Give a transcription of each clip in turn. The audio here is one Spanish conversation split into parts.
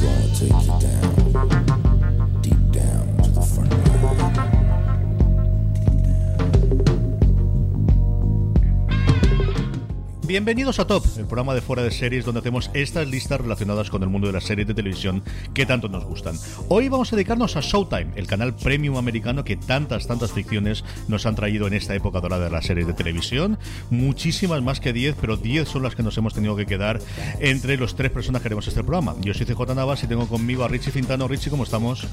Gonna take you down. Bienvenidos a Top, el programa de fuera de series donde hacemos estas listas relacionadas con el mundo de las series de televisión que tanto nos gustan. Hoy vamos a dedicarnos a Showtime, el canal premium americano que tantas, tantas ficciones nos han traído en esta época dorada de las series de televisión. Muchísimas más que 10, pero 10 son las que nos hemos tenido que quedar entre los tres personas que haremos este programa. Yo soy CJ Navas y tengo conmigo a Richie Fintano. Richie, ¿cómo estamos?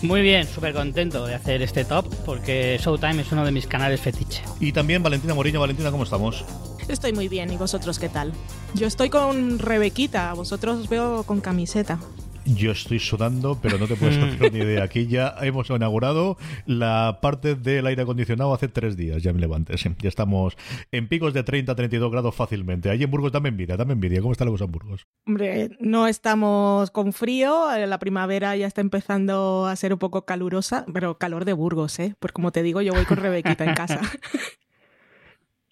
Muy bien, súper contento de hacer este top porque Showtime es uno de mis canales fetiche. Y también Valentina Moriño. Valentina, ¿cómo estamos? Estoy muy bien, ¿y vosotros qué tal? Yo estoy con Rebequita, vosotros os veo con camiseta. Yo estoy sudando, pero no te puedes hacer ni idea. Aquí ya hemos inaugurado la parte del aire acondicionado hace tres días, ya me levantes. Ya estamos en picos de 30 32 grados fácilmente. Ahí en Burgos dame envidia, dame envidia. ¿Cómo está la cosa en Burgos? Hombre, no estamos con frío, eh, la primavera ya está empezando a ser un poco calurosa, pero calor de Burgos, ¿eh? Pues como te digo, yo voy con Rebequita en casa.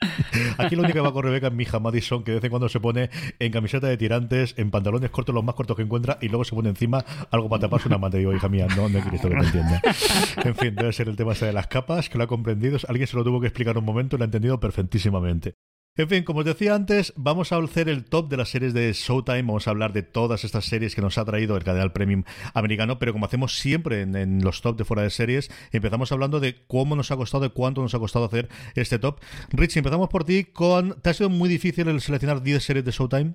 Aquí lo único que va con Rebeca es mi hija Madison, que de vez en cuando se pone en camiseta de tirantes, en pantalones cortos, los más cortos que encuentra, y luego se pone encima algo para taparse una manta. Digo, hija mía, no, no he Cristo que te entienda. En fin, debe ser el tema ese de las capas, que lo ha comprendido. Alguien se lo tuvo que explicar un momento y lo ha entendido perfectísimamente. En fin, como os decía antes, vamos a hacer el top de las series de Showtime. Vamos a hablar de todas estas series que nos ha traído el canal Premium americano. Pero como hacemos siempre en, los top de fuera de series, empezamos hablando de cómo nos ha costado y cuánto nos ha costado hacer este top. Richie, empezamos por ti con. ¿Te ha sido muy difícil el seleccionar 10 series de Showtime?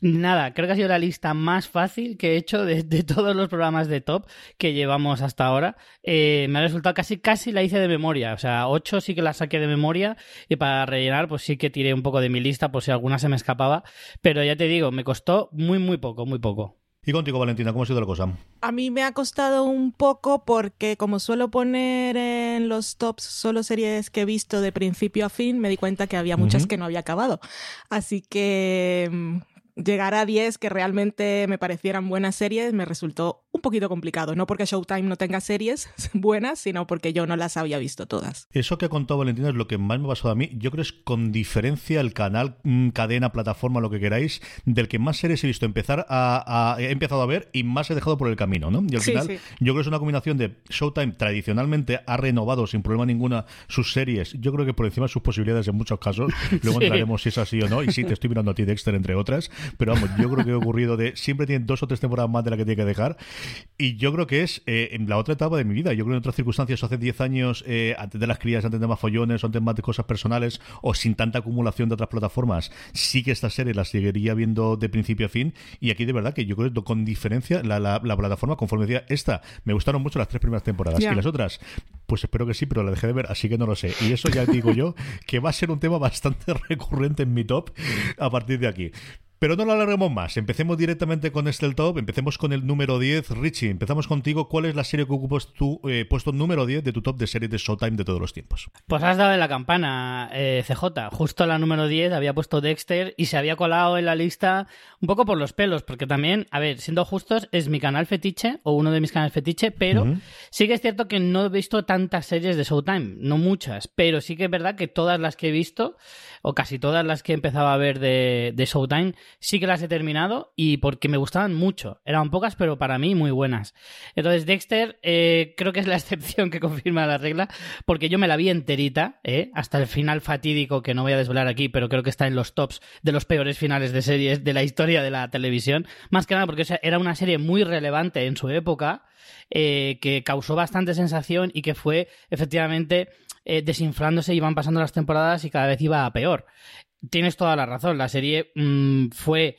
Nada, creo que ha sido la lista más fácil que he hecho de, todos los programas de top que llevamos hasta ahora. Eh, me ha resultado casi, casi la hice de memoria. O sea, ocho sí que la saqué de memoria y para rellenar, pues sí que tiré un poco de mi lista por si alguna se me escapaba. Pero ya te digo, me costó muy, muy poco, muy poco. Y contigo, Valentina, ¿cómo ha sido la cosa? A mí me ha costado un poco porque como suelo poner en los tops solo series que he visto de principio a fin, me di cuenta que había muchas que no había acabado. Así que mm, llegar a 10 que realmente me parecieran buenas series me resultó un poquito complicado. No porque Showtime no tenga series buenas, sino porque yo no las había visto todas. Eso que ha contado Valentina es lo que más me ha pasado a mí. Yo creo que es con diferencia el canal, mm, cadena, plataforma, lo que queráis, del que más series he visto empezar a, he empezado a ver y más he dejado por el camino, ¿no? Y al final, yo creo que es una combinación de Showtime tradicionalmente ha renovado sin problema ninguna sus series. Yo creo que por encima de sus posibilidades en muchos casos. Luego entraremos si es así o no. Y sí, te estoy mirando a ti, Dexter, entre otras. Pero vamos, yo creo que ha ocurrido de siempre tiene dos o tres temporadas más de la que tiene que dejar. Y yo creo que es eh, en la otra etapa de mi vida. Yo creo que en otras circunstancias, hace 10 años, eh, antes de las crías, antes de más follones, antes más de cosas personales, o sin tanta acumulación de otras plataformas, sí que esta serie la seguiría viendo de principio a fin. Y aquí, de verdad, que yo creo que con diferencia, la, la, plataforma, conforme decía, esta, me gustaron mucho las tres primeras temporadas. Y las otras, pues espero que sí, pero la dejé de ver, así que no lo sé. Y eso ya digo yo, que va a ser un tema bastante recurrente en mi top a partir de aquí. Pero no lo alarguemos más. Empecemos directamente con este el top. Empecemos con el número 10. Richie, empezamos contigo. ¿Cuál es la serie que ocupas tú, eh, puesto número 10 de tu top de series de Showtime de todos los tiempos? Pues has dado en la campana, eh, CJ. Justo la número 10 había puesto Dexter y se había colado en la lista un poco por los pelos, porque también, a ver, siendo justos, es mi canal fetiche o uno de mis canales fetiche, pero sí que es cierto que no he visto tantas series de Showtime, no muchas, pero sí que es verdad que todas las que he visto, o casi todas las que he empezado a ver de, de Showtime, sí que las he terminado y porque me gustaban mucho. Eran pocas, pero para mí muy buenas. Entonces, Dexter eh, creo que es la excepción que confirma la regla, porque yo me la vi enterita, eh, hasta el final fatídico que no voy a desvelar aquí, pero creo que está en los tops de los peores finales de series de la historia de la televisión. Más que nada porque era una serie muy relevante en su época. Eh, que causó bastante sensación y que fue efectivamente desinflándose, iban pasando las temporadas y cada vez iba a peor tienes toda la razón. La serie mm, fue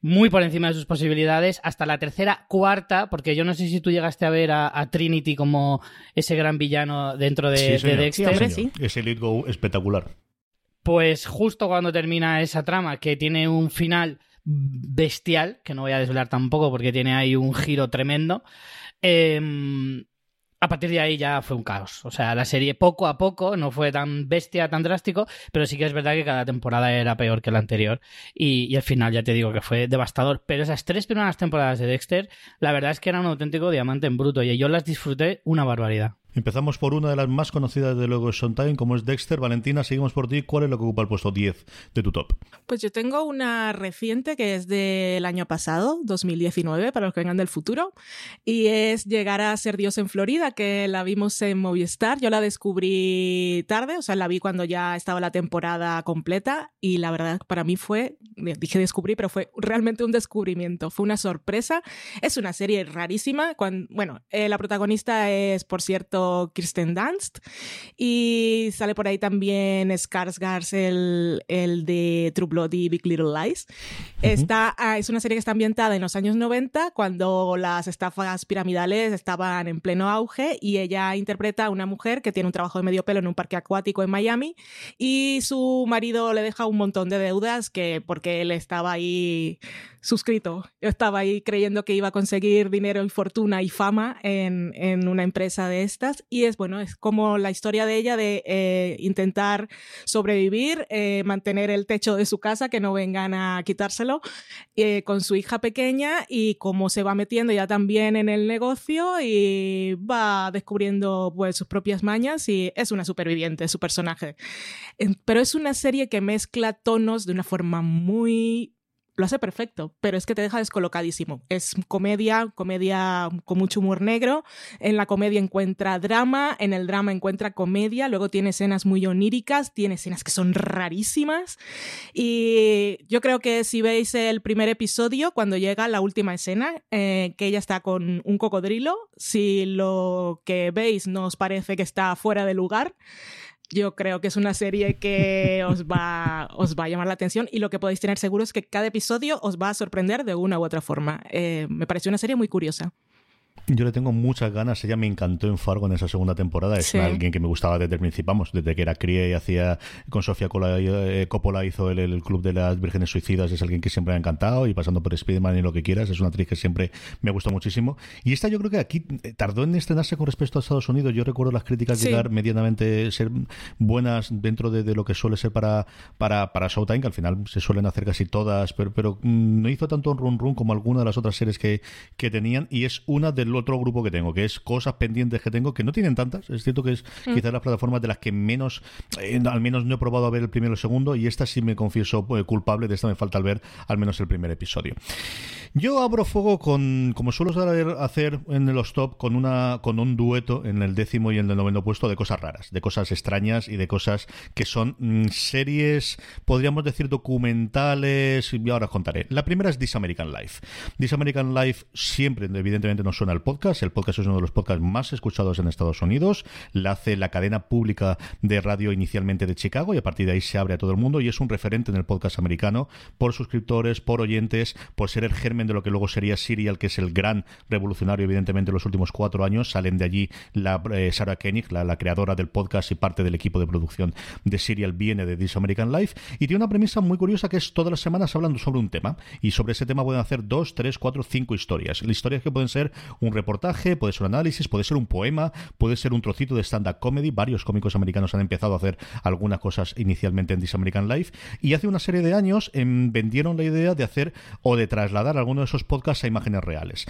muy por encima de sus posibilidades hasta la tercera, cuarta, porque yo no sé si tú llegaste a ver a, Trinity como ese gran villano dentro de, Dexter. Sí, Ese lead go espectacular. Pues justo cuando termina esa trama, que tiene un final bestial, que no voy a desvelar tampoco porque tiene ahí un giro tremendo, eh, a partir de ahí ya fue un caos. O sea, la serie poco a poco no fue tan bestia, tan drástico, pero sí que es verdad que cada temporada era peor que la anterior. Y, al final ya te digo que fue devastador. Pero esas tres primeras temporadas de Dexter, la verdad es que eran un auténtico diamante en bruto y yo las disfruté una barbaridad. Empezamos por una de las más conocidas de luego Showtime, como es Dexter. Valentina, seguimos por ti. ¿Cuál es lo que ocupa el puesto 10 de tu top? Pues yo tengo una reciente que es del año pasado, 2019, para los que vengan del futuro, y es Llegar a ser Dios en Florida, que la vimos en Movistar. Yo la descubrí tarde, o sea, la vi cuando ya estaba la temporada completa, y la verdad para mí fue, dije descubrí, pero fue realmente un descubrimiento, fue una sorpresa. Es una serie rarísima. Cuando, bueno, eh, la protagonista es, por cierto, Kirsten Dunst. Y sale por ahí también Skarsgård, el, el de True Blood y Big Little Lies. Está, ah, es una serie que está ambientada en los años 90, cuando las estafas piramidales estaban en pleno auge y ella interpreta a una mujer que tiene un trabajo de medio pelo en un parque acuático en Miami y su marido le deja un montón de deudas que porque él estaba ahí suscrito. Yo estaba ahí creyendo que iba a conseguir dinero y fortuna y fama en, en una empresa de estas. Y es bueno, es como la historia de ella de eh, intentar sobrevivir, eh, mantener el techo de su casa, que no vengan a quitárselo, eh, con su hija pequeña y cómo se va metiendo ya también en el negocio y va descubriendo pues, sus propias mañas y es una superviviente, su personaje. Pero es una serie que mezcla tonos de una forma muy lo hace perfecto, pero es que te deja descolocadísimo. Es comedia, comedia con mucho humor negro. En la comedia encuentra drama, en el drama encuentra comedia, luego tiene escenas muy oníricas, tiene escenas que son rarísimas. Y yo creo que si veis el primer episodio, cuando llega la última escena, eh, que ella está con un cocodrilo, si lo que veis no os parece que está fuera de lugar, yo creo que es una serie que os va, os va a llamar la atención y lo que podéis tener seguro es que cada episodio os va a sorprender de una u otra forma. Eh, me pareció una serie muy curiosa. Yo le tengo muchas ganas. Ella me encantó en Fargo en esa segunda temporada. Es alguien que me gustaba desde el principio, desde que era cría y hacía con Sofía eh, Coppola hizo el, Club de las Vírgenes Suicidas. Es alguien que siempre me ha encantado y pasando por Spiderman y lo que quieras. Es una actriz que siempre me gustó muchísimo. Y esta yo creo que aquí eh, tardó en estrenarse con respecto a Estados Unidos. Yo recuerdo las críticas llegar medianamente ser buenas dentro de, lo que suele ser para, para, para Showtime, que al final se suelen hacer casi todas, pero, pero mm, no hizo tanto run run como alguna de las otras series que, que tenían. Y es una de otro grupo que tengo, que es cosas pendientes que tengo, que no tienen tantas. Es cierto que es mm. quizás las plataformas de las que menos, eh, al menos no he probado a ver el primero y el segundo, y esta sí me confieso eh, culpable, de esta me falta al ver al menos el primer episodio. Yo abro fuego con, como suelo hacer en los top, con una con un dueto en el décimo y en el noveno puesto de cosas raras, de cosas extrañas y de cosas que son mm, series, podríamos decir documentales, y ahora os contaré. La primera es This American Life. This American Life siempre, evidentemente, no suena el podcast. El podcast es uno de los podcasts más escuchados en Estados Unidos. La hace la cadena pública de radio inicialmente de Chicago y a partir de ahí se abre a todo el mundo y es un referente en el podcast americano por suscriptores, por oyentes, por ser el germen de lo que luego sería Serial, que es el gran revolucionario, evidentemente, en los últimos cuatro años. Salen de allí la eh, Sarah Koenig, la, creadora del podcast y parte del equipo de producción de Serial, viene de This American Life y tiene una premisa muy curiosa que es todas las semanas hablando sobre un tema y sobre ese tema pueden hacer dos, tres, cuatro, cinco historias. Historias que pueden ser un reportaje, puede ser un análisis, puede ser un poema, puede ser un trocito de stand-up comedy. Varios cómicos americanos han empezado a hacer algunas cosas inicialmente en This American Life y hace una serie de años em, vendieron la idea de hacer o de trasladar algún de esos podcasts a imágenes reales.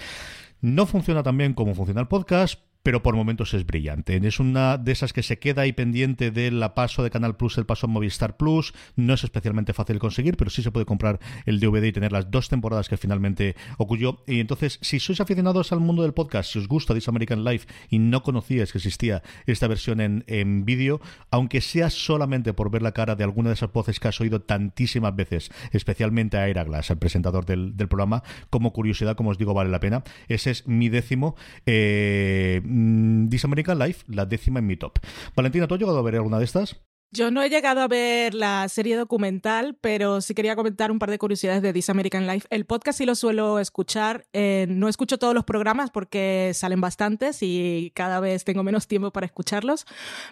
No funciona tan bien como funciona el podcast, pero por momentos es brillante. Es una de esas que se queda ahí pendiente del paso de Canal Plus, el paso Movistar Plus. No es especialmente fácil conseguir, pero sí se puede comprar el DVD y tener las dos temporadas que finalmente ocurrió. Y entonces, si sois aficionados al mundo del podcast, si os gusta This American Life y no conocíais que existía esta versión en, en vídeo, aunque sea solamente por ver la cara de alguna de esas voces que has oído tantísimas veces, especialmente a Ira Glass, el presentador del, del programa, como curiosidad, como os digo, vale la pena. Ese es mi décimo. Eh, Mm, This American Life, la décima en mi top. Valentina, ¿tú has llegado a ver alguna de estas? Yo no he llegado a ver la serie documental, pero sí quería comentar un par de curiosidades de This American Life. El podcast sí lo suelo escuchar. Eh, no escucho todos los programas porque salen bastantes y cada vez tengo menos tiempo para escucharlos.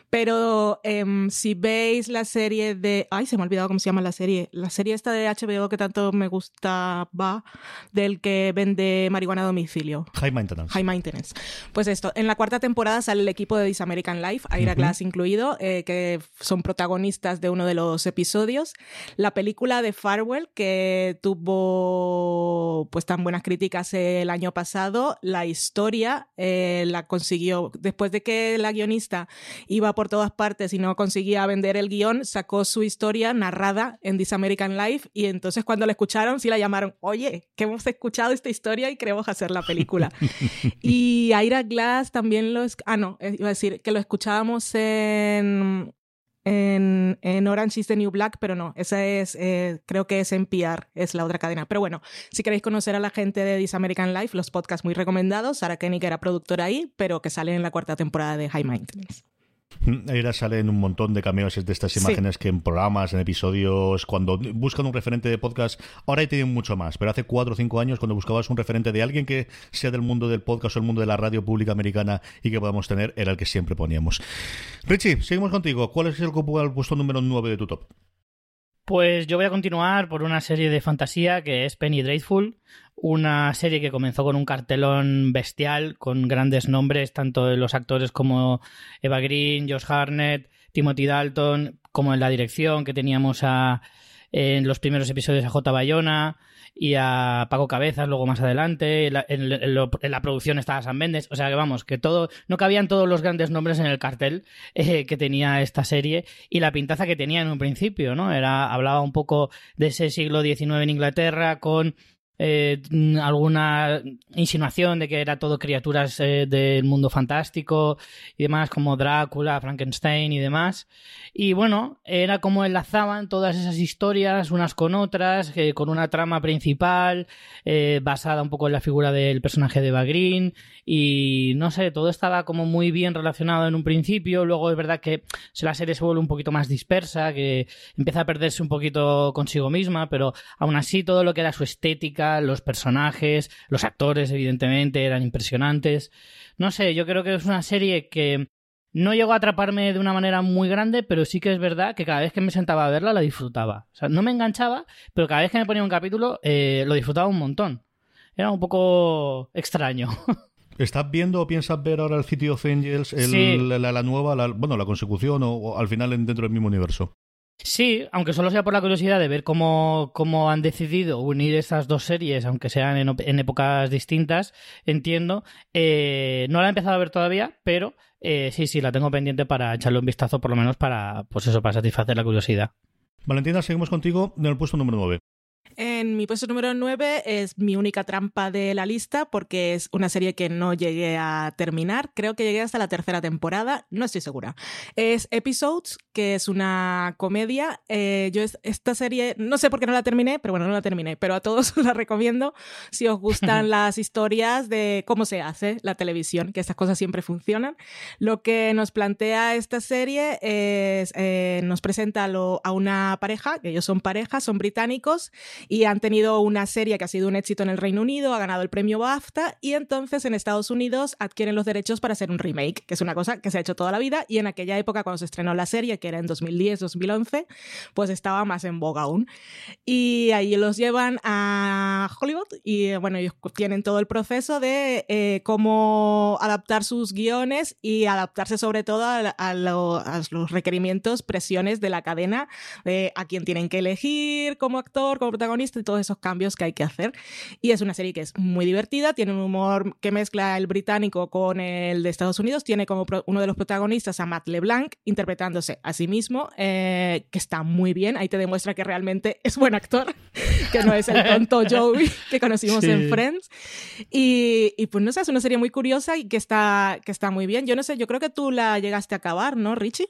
Pero em, si veis la serie de... Ay, se me ha olvidado cómo se llama la serie. La serie esta de HBO que tanto me gustaba, del que vende marihuana a domicilio. High Maintenance. High Maintenance. Pues esto, en la cuarta temporada sale el equipo de This American Life, Aira Glass incluido, eh, que son protagonistas de uno de los episodios. La película de Farwell, que tuvo pues tan buenas críticas el año pasado, la historia eh, la consiguió, después de que la guionista iba por todas partes y no conseguía vender el guion, sacó su historia narrada en This American Life y entonces cuando la escucharon sí la llamaron, oye, que hemos escuchado esta historia y queremos hacer la película. y Ira Glass también lo... Ah, no, eh, iba a decir que lo escuchábamos en, en, Orange is the New Black, pero no, esa es, eh, creo que es NPR, es la otra cadena. Pero bueno, si queréis conocer a la gente de This American Life, los podcasts muy recomendados, Kenny que era productora ahí, pero que sale en la cuarta temporada de High Maintenance. Ahora salen un montón de cameos de estas imágenes que en programas, en episodios, cuando buscan un referente de podcast, ahora tienen mucho más, pero hace cuatro o cinco años cuando buscabas un referente de alguien que sea del mundo del podcast o el mundo de la radio pública americana y que podamos tener, era el que siempre poníamos. Richie, seguimos contigo. ¿Cuál es el, el puesto número 9 de tu top? Pues yo voy a continuar por una serie de fantasía que es Penny Dreadful, una serie que comenzó con un cartelón bestial, con grandes nombres, tanto de los actores como Eva Green, Josh Harnett, Timothy Dalton, como en la dirección que teníamos a, en los primeros episodios a J. Bayona, y a Paco Cabezas luego más adelante. En la, producción estaba San Méndez. O sea que vamos, que todo. No cabían todos los grandes nombres en el cartel eh, que tenía esta serie y la pintaza que tenía en un principio, ¿no? Era, hablaba un poco de ese siglo XIX en Inglaterra con eh, alguna insinuación de que era todo criaturas eh, del mundo fantástico y demás, como Drácula, Frankenstein y demás. Y bueno, era como enlazaban todas esas historias unas con otras, eh, con una trama principal basada un poco en la figura del personaje de Eva Green. Y no sé, todo estaba como muy bien relacionado en un principio. Luego es verdad que la serie se vuelve un poquito más dispersa, que empieza a perderse un poquito consigo misma, pero aún así todo lo que era su estética los personajes, los actores, evidentemente, eran impresionantes. No sé, yo creo que es una serie que no llegó a atraparme de una manera muy grande, pero sí que es verdad que cada vez que me sentaba a verla la disfrutaba. O sea, no me enganchaba, pero cada vez que me ponía un capítulo eh, lo disfrutaba un montón. Era un poco extraño. ¿Estás viendo o piensas ver ahora el City of Angels, la, nueva, bueno, la consecución o, al final dentro del mismo universo? Sí, aunque solo sea por la curiosidad de ver cómo, cómo han decidido unir esas dos series, aunque sean en, épocas distintas, entiendo. Eh, no la he empezado a ver todavía, pero eh, sí, sí, la tengo pendiente para echarle un vistazo, por lo menos para, pues eso, para satisfacer la curiosidad. Valentina, seguimos contigo en el puesto número 9. En mi puesto número 9 es mi única trampa de la lista porque es una serie que no llegué a terminar. Creo que llegué hasta la tercera temporada, no estoy segura. Es Episodes, que es una comedia. Eh, yo esta serie, no sé por qué no la terminé, pero bueno, no la terminé, pero a todos la recomiendo si os gustan las historias de cómo se hace la televisión, que estas cosas siempre funcionan. Lo que nos plantea esta serie es, eh, nos presenta a una pareja, que ellos son parejas, son británicos y han tenido una serie que ha sido un éxito en el Reino Unido, ha ganado el premio BAFTA y entonces en Estados Unidos adquieren los derechos para hacer un remake, que es una cosa que se ha hecho toda la vida y en aquella época cuando se estrenó la serie, que era en 2010-2011, pues estaba más en boga aún. Y ahí los llevan a Hollywood y bueno, ellos tienen todo el proceso de eh, cómo adaptar sus guiones y adaptarse sobre todo a, los requerimientos, presiones de la cadena de a quién tienen que elegir como actor, como protagonista y todos esos cambios que hay que hacer. Y es una serie que es muy divertida, tiene un humor que mezcla el británico con el de Estados Unidos, tiene como uno de los protagonistas a Matt LeBlanc interpretándose a sí mismo, eh, que está muy bien, ahí te demuestra que realmente es buen actor, que no es el tonto Joey que conocimos en Friends. Y, y, pues no sé, es una serie muy curiosa y que está, que está muy bien. Yo no sé, yo creo que tú la llegaste a acabar, ¿no, Richie?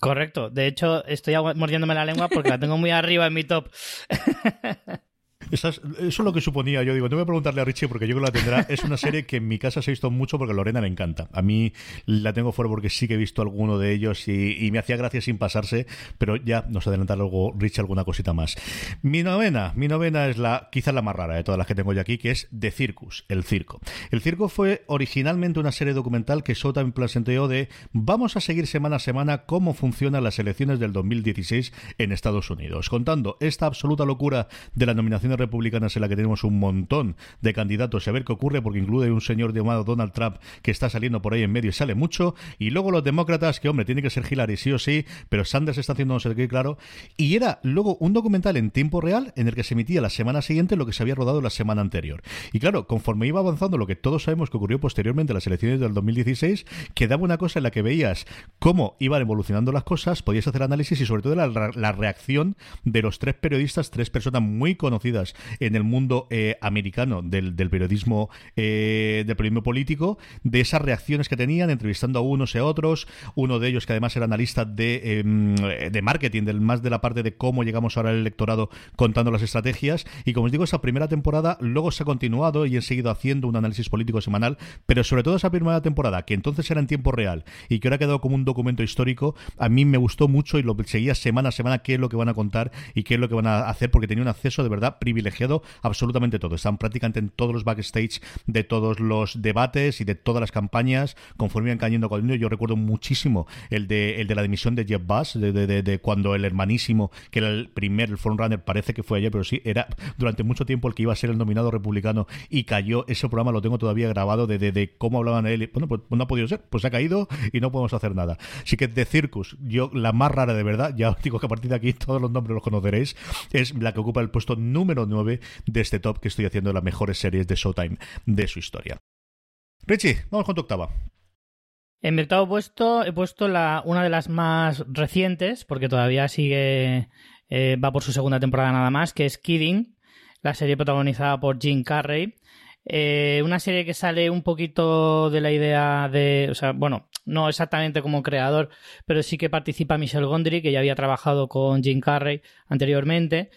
Correcto. De hecho, estoy mordiéndome la lengua porque la tengo muy arriba en mi top. eso es lo que suponía. Yo digo, te voy a preguntarle a Richie porque yo creo que la tendrá. Es una serie que en mi casa se ha visto mucho porque a Lorena le encanta. A mí la tengo fuera porque sí que he visto alguno de ellos y, me hacía gracia sin pasarse, pero ya nos adelanta luego Richie alguna cosita más. Mi novena, mi novena es la quizás la más rara de todas las que tengo yo aquí, que es The Circus, el circo. El circo fue originalmente una serie documental que Sota planteó de vamos a seguir semana a semana cómo funcionan las elecciones del 2016 en Estados Unidos, contando esta absoluta locura de las nominaciones republicanas en la que tenemos un montón de candidatos y a ver qué ocurre, porque incluye un señor llamado Donald Trump que está saliendo por ahí en medio y sale mucho. Y luego los demócratas, que hombre, tiene que ser Hillary sí o sí, pero Sanders está haciendo no sé qué, claro. Y era luego un documental en tiempo real en el que se emitía la semana siguiente lo que se había rodado la semana anterior. Y claro, conforme iba avanzando lo que todos sabemos que ocurrió posteriormente a las elecciones del 2016, quedaba una cosa en la que veías cómo iban evolucionando las cosas, podías hacer análisis y sobre todo la, la reacción de los tres periodistas, tres personas muy conocidas en el mundo eh, americano del, periodismo eh, del periodismo político, de esas reacciones que tenían, entrevistando a unos y a otros, uno de ellos que además era analista de, em, de marketing, del, más de la parte de cómo llegamos ahora al electorado contando las estrategias, y como os digo, esa primera temporada luego se ha continuado y he seguido haciendo un análisis político semanal, pero sobre todo esa primera temporada, que entonces era en tiempo real y que ahora ha quedado como un documento histórico, a mí me gustó mucho y lo seguía semana a semana qué es lo que van a contar y qué es lo que van a hacer, porque tenía un acceso de verdad privilegiado absolutamente todo. Están prácticamente en todos los backstage de todos los debates y de todas las campañas, conforme iban cayendo con Yo recuerdo muchísimo el de, el de la dimisión de Jeff Bass, de, de, cuando el hermanísimo, que era el primer, el frontrunner, parece que fue ayer, pero sí, era durante mucho tiempo el que iba a ser el nominado republicano y cayó. Ese programa lo tengo todavía grabado de, de, cómo hablaban él. Bueno, pues no ha podido ser, pues ha caído y no podemos hacer nada. Así que de Circus, yo la más rara de verdad, ya os digo que a partir de aquí todos los nombres los conoceréis, es la que ocupa el puesto número 9 de este top que estoy haciendo las mejores series de Showtime de su historia. Richie, vamos con tu octava. En mi octavo puesto he puesto la, una de las más recientes, porque todavía sigue, eh, va por su segunda temporada nada más, que es Kidding, la serie protagonizada por Jim Carrey. Eh, una serie que sale un poquito de la idea de, o sea, bueno, no exactamente como creador, pero sí que participa Michelle Gondry, que ya había trabajado con Jim Carrey anteriormente.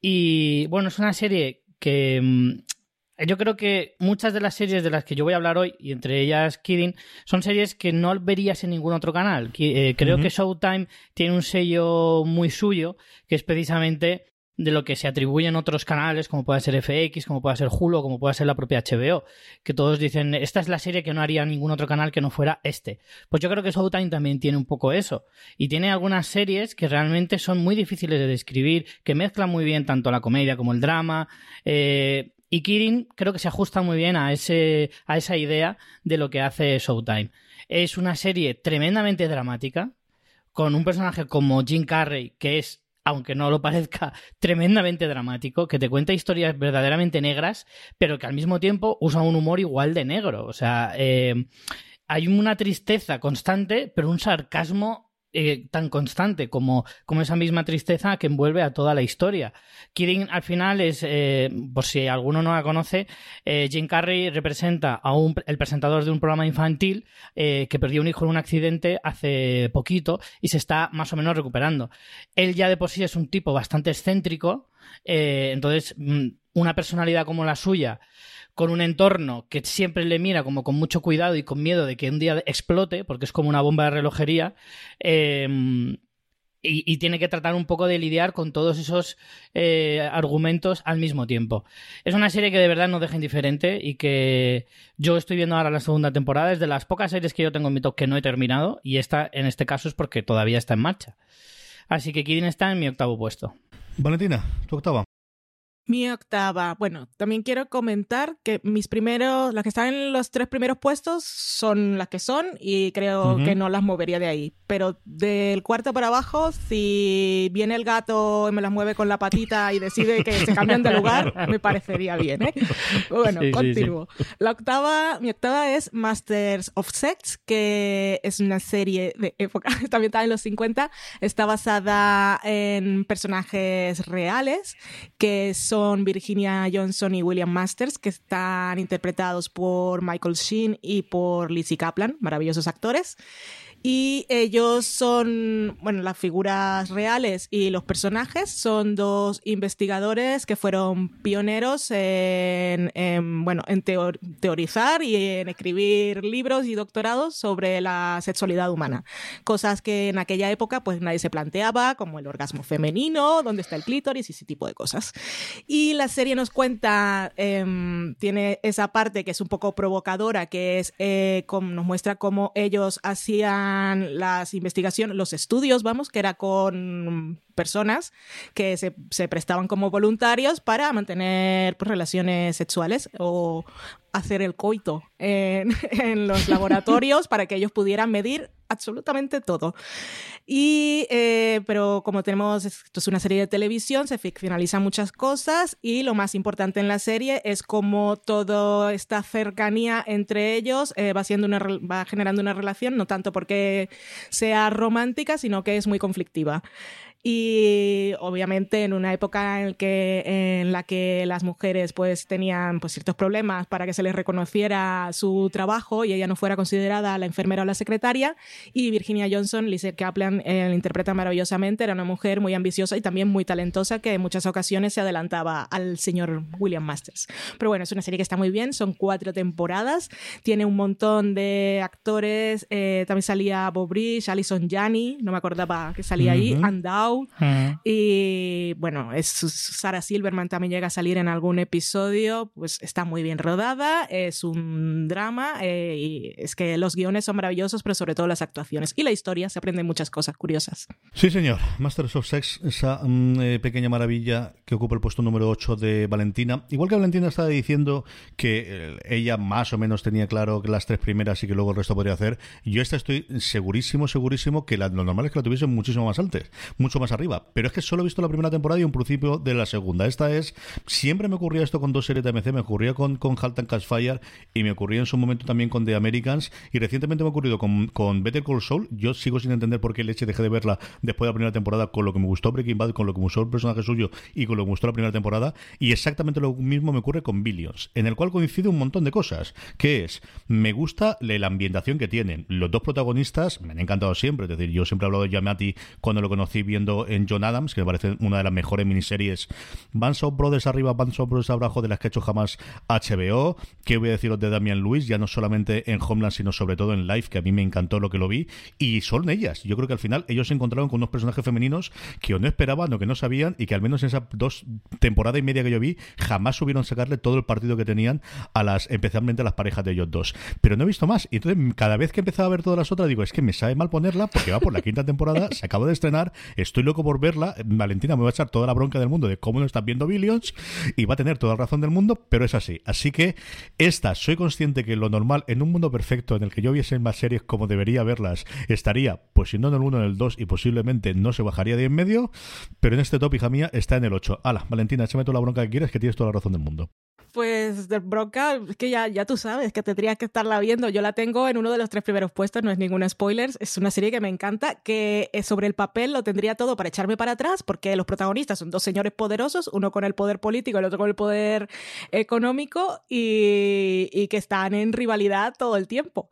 Y bueno, es una serie que mm, yo creo que muchas de las series de las que yo voy a hablar hoy, y entre ellas Kidding, son series que no verías en ningún otro canal. Eh, creo que Showtime tiene un sello muy suyo, que es precisamente de lo que se atribuye en otros canales, como puede ser FX, como puede ser Hulu, como puede ser la propia HBO, que todos dicen, esta es la serie que no haría ningún otro canal que no fuera este. Pues yo creo que Showtime también tiene un poco eso, y tiene algunas series que realmente son muy difíciles de describir, que mezclan muy bien tanto la comedia como el drama, eh, y Kirin creo que se ajusta muy bien a, ese, a esa idea de lo que hace Showtime. Es una serie tremendamente dramática, con un personaje como Jim Carrey, que es, aunque no lo parezca, tremendamente dramático, que te cuenta historias verdaderamente negras, pero que al mismo tiempo usa un humor igual de negro. O sea, eh, hay una tristeza constante, pero un sarcasmo eh, tan constante como, como, esa misma tristeza que envuelve a toda la historia. Kidding al final es, eh, por si alguno no la conoce, eh, Jim Carrey representa a un, el presentador de un programa infantil que perdió un hijo en un accidente hace poquito y se está más o menos recuperando. Él ya de por sí es un tipo bastante excéntrico, entonces mm, una personalidad como la suya con un entorno que siempre le mira como con mucho cuidado y con miedo de que un día explote, porque es como una bomba de relojería, em, y, tiene que tratar un poco de lidiar con todos esos eh, argumentos al mismo tiempo. Es una serie que de verdad no deja indiferente y que yo estoy viendo ahora la segunda temporada. Es de las pocas series que yo tengo en mi top que no he terminado y esta en este caso es porque todavía está en marcha. Así que Kirin está en mi octavo puesto. Valentina, tu octava. Mi octava. Bueno, también quiero comentar que mis primeros, las que están en los tres primeros puestos son las que son y creo que no las movería de ahí. Pero del cuarto para abajo, si viene el gato y me las mueve con la patita y decide que se cambian de lugar, me parecería bien, ¿eh? Bueno, continúo. La octava, mi octava es Masters of Sex, que es una serie de época, también está en los 50, está basada en personajes reales que son Virginia Johnson y William Masters, que están interpretados por Michael Sheen y por Lizzie Kaplan, maravillosos actores. Y ellos son, bueno, las figuras reales y los personajes son dos investigadores que fueron pioneros en, bueno, en teorizar y en escribir libros y doctorados sobre la sexualidad humana. Cosas que en aquella época pues nadie se planteaba, como el orgasmo femenino, dónde está el clítoris y ese tipo de cosas. Y la serie nos cuenta, em, tiene esa parte que es un poco provocadora, que es, eh, nos muestra cómo ellos hacían las investigaciones, los estudios, vamos, que era con personas que se, se prestaban como voluntarios para mantener pues, relaciones sexuales o hacer el coito en, en los laboratorios para que ellos pudieran medir absolutamente todo. Y, eh, pero como tenemos, esto es una serie de televisión, se ficcionalizan muchas cosas y lo más importante en la serie es cómo toda esta cercanía entre ellos eh, va, siendo una, va generando una relación, no tanto porque sea romántica, sino que es muy conflictiva y obviamente en una época en, que, en la que las mujeres pues tenían pues, ciertos problemas para que se les reconociera su trabajo y ella no fuera considerada la enfermera o la secretaria y Virginia Johnson, Lizzie Kaplan eh, la interpreta maravillosamente, era una mujer muy ambiciosa y también muy talentosa que en muchas ocasiones se adelantaba al señor William Masters. Pero bueno, es una serie que está muy bien, son cuatro temporadas, tiene un montón de actores, eh, también salía Bob Rich, Alison Janney, no me acordaba que salía ahí, Andau y bueno, es, Sarah Silverman también llega a salir en algún episodio, pues está muy bien rodada, es un drama eh, y es que los guiones son maravillosos, pero sobre todo las actuaciones y la historia, se aprenden muchas cosas curiosas. Sí, señor. Masters of Sex, esa mm, eh, pequeña maravilla que ocupa el puesto número 8 de Valentina. Igual que Valentina estaba diciendo que eh, ella más o menos tenía claro que las tres primeras y que luego el resto podría hacer, yo esta estoy segurísimo, segurísimo que lo normal es que la tuviesen muchísimo más antes, mucho más arriba. Pero es que solo he visto la primera temporada y un principio de la segunda. Esta es. Siempre me ocurría esto con dos series de AMC. Me ocurría con, con Halt and Catch Fire y me ocurría en su momento también con The Americans. Y recientemente me ha ocurrido con, con Better Call Saul. Yo sigo sin entender por qué leche dejé de verla después de la primera temporada con lo que me gustó Breaking Bad, con lo que me gustó el personaje suyo y con lo que me gustó la primera temporada. Y exactamente lo mismo me ocurre con Billions, en el cual coincide un montón de cosas. Que es, me gusta la ambientación que tienen. Los dos protagonistas me han encantado siempre. Es decir, yo siempre he hablado de Yamati cuando lo conocí viendo en John Adams, que me parece una de las mejores miniseries. Bands of Brothers arriba, Bands of Brothers abajo de las que ha hecho jamás HBO. ¿Qué voy a deciros de Damian Lewis? Ya no solamente en Homeland, sino sobre todo en Life, que a mí me encantó lo que lo vi. Y son ellas. Yo creo que al final ellos se encontraron con unos personajes femeninos que o no esperaban o que no sabían y que al menos en esas dos temporadas y media que yo vi jamás subieron sacarle todo el partido que tenían a las, especialmente a las parejas de ellos dos. Pero no he visto más. Y entonces cada vez que empezaba a ver todas las otras digo, es que me sabe mal ponerla porque va por la quinta temporada, se acaba de estrenar, estoy loco por verla, Valentina me va a echar toda la bronca del mundo de cómo no estás viendo Billions y va a tener toda la razón del mundo, pero es así. Así que esta, soy consciente que lo normal en un mundo perfecto en el que yo viese más series como debería verlas, estaría, pues si no en el 1, en el 2 y posiblemente no se bajaría de en medio, pero en este top, hija mía, está en el 8. Hala, Valentina, échame toda la bronca que quieres, que tienes toda la razón del mundo. Pues de bronca, es que ya, ya tú sabes que tendrías que estarla viendo. Yo la tengo en uno de los tres primeros puestos, no es ningún spoiler. Es una serie que me encanta, que eh, sobre el papel lo tendría todo para echarme para atrás, porque los protagonistas son dos señores poderosos, uno con el poder político, el otro con el poder económico, y, y que están en rivalidad todo el tiempo.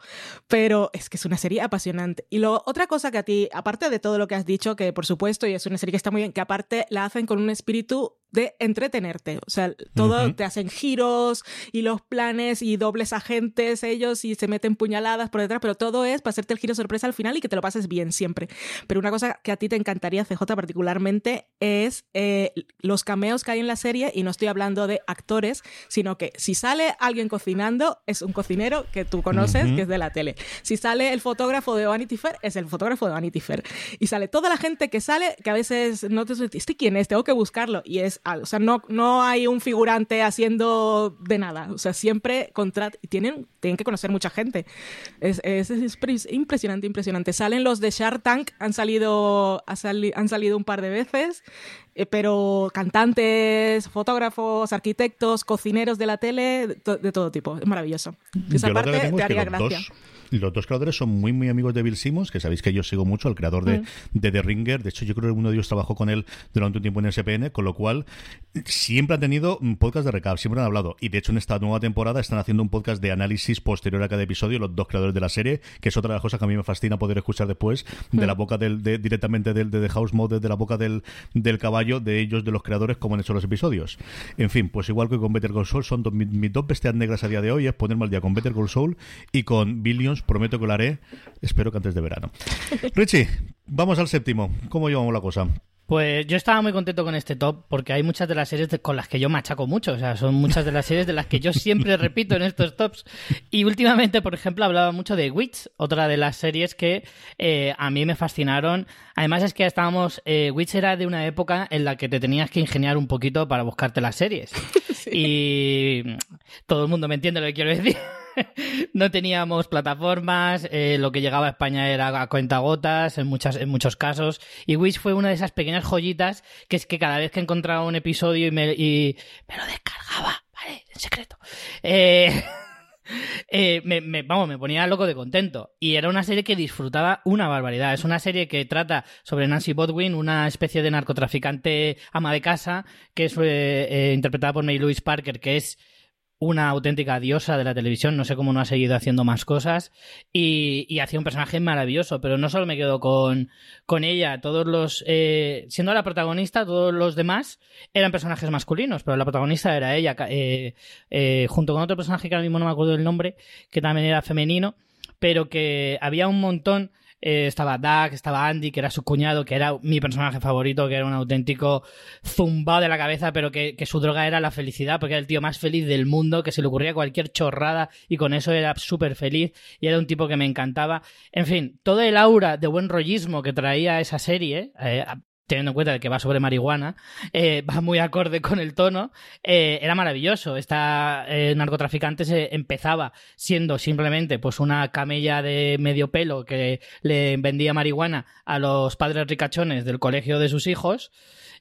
Pero es que es una serie apasionante. Y lo, otra cosa que a ti, aparte de todo lo que has dicho, que por supuesto, y es una serie que está muy bien, que aparte la hacen con un espíritu de entretenerte. O sea, todo te hacen giros y los planes y dobles agentes ellos y se meten puñaladas por detrás, pero todo es para hacerte el giro sorpresa al final y que te lo pases bien siempre. Pero una cosa que a ti te encantaría, CJ, particularmente, es eh, los cameos que hay en la serie y no estoy hablando de actores, sino que si sale alguien cocinando, es un cocinero que tú conoces, que es de la tele. Si sale el fotógrafo de Vanity Fair, es el fotógrafo de Vanity Fair. Y sale toda la gente que sale, que a veces no te ¿este quién es? Tengo que buscarlo. Y es o sea, no, no hay un figurante haciendo de nada. O sea, siempre contrat tienen, tienen que conocer mucha gente. Es, es, impresionante, impresionante. Salen los de Shark Tank, han salido, han salido un par de veces, eh, pero cantantes, fotógrafos, arquitectos, cocineros de la tele, de, todo tipo. Es maravilloso. Esa parte te haría gracia los dos creadores son muy, muy amigos de Bill Simmons, que sabéis que yo sigo mucho, el creador de, mm. de The Ringer. De hecho, yo creo que uno de ellos trabajó con él durante un tiempo en SPN, con lo cual siempre han tenido un podcast de recap, siempre han hablado. Y de hecho, en esta nueva temporada están haciendo un podcast de análisis posterior a cada episodio, los dos creadores de la serie, que es otra de las cosas que a mí me fascina poder escuchar después, de la mm. boca del, de, directamente del, de The House Mode, de la boca del, del caballo, de ellos, de los creadores, como han hecho los episodios. En fin, pues igual que con Better Call Saul, son mis, dos bestias negras a día de hoy, es ponerme al día con Better Call Saul y con Billions, prometo que lo haré, espero que antes de verano. Richie, vamos al séptimo. ¿Cómo llevamos la cosa? Pues yo estaba muy contento con este top porque hay muchas de las series con las que yo machaco mucho. O sea, son muchas de las series de las que yo siempre repito en estos tops. Y últimamente, por ejemplo, hablaba mucho de Witch, otra de las series que eh, a mí me fascinaron. Además es que estábamos... Eh, Witch era de una época en la que te tenías que ingeniar un poquito para buscarte las series. Y todo el mundo me entiende lo que quiero decir. no teníamos plataformas, eh, lo que llegaba a España era a cuentagotas en, muchas, en muchos casos. Y Wish fue una de esas pequeñas joyitas que es que cada vez que encontraba un episodio y me, lo descargaba, ¿vale? En secreto. Eh, eh, me, vamos, me ponía loco de contento. Y era una serie que disfrutaba una barbaridad. Es una serie que trata sobre Nancy Bodwin, una especie de narcotraficante ama de casa, que es interpretada por May Louise Parker, que es una auténtica diosa de la televisión, no sé cómo no ha seguido haciendo más cosas. Y, y hacía un personaje maravilloso, pero no solo me quedo con, con ella, todos los, eh, siendo la protagonista, todos los demás eran personajes masculinos, pero la protagonista era ella, eh, eh, junto con otro personaje que ahora mismo no me acuerdo del nombre, que también era femenino, pero que había un montón eh, estaba Doug, estaba Andy, que era su cuñado, que era mi personaje favorito, que era un auténtico zumbado de la cabeza, pero que, su droga era la felicidad, porque era el tío más feliz del mundo, que se le ocurría cualquier chorrada y con eso era súper feliz y era un tipo que me encantaba. En fin, todo el aura de buen rollismo que traía esa serie, eh, teniendo en cuenta que va sobre marihuana, eh, va muy acorde con el tono, eh, era maravilloso. Esta eh, narcotraficante se empezaba siendo simplemente pues una camella de medio pelo que le vendía marihuana a los padres ricachones del colegio de sus hijos.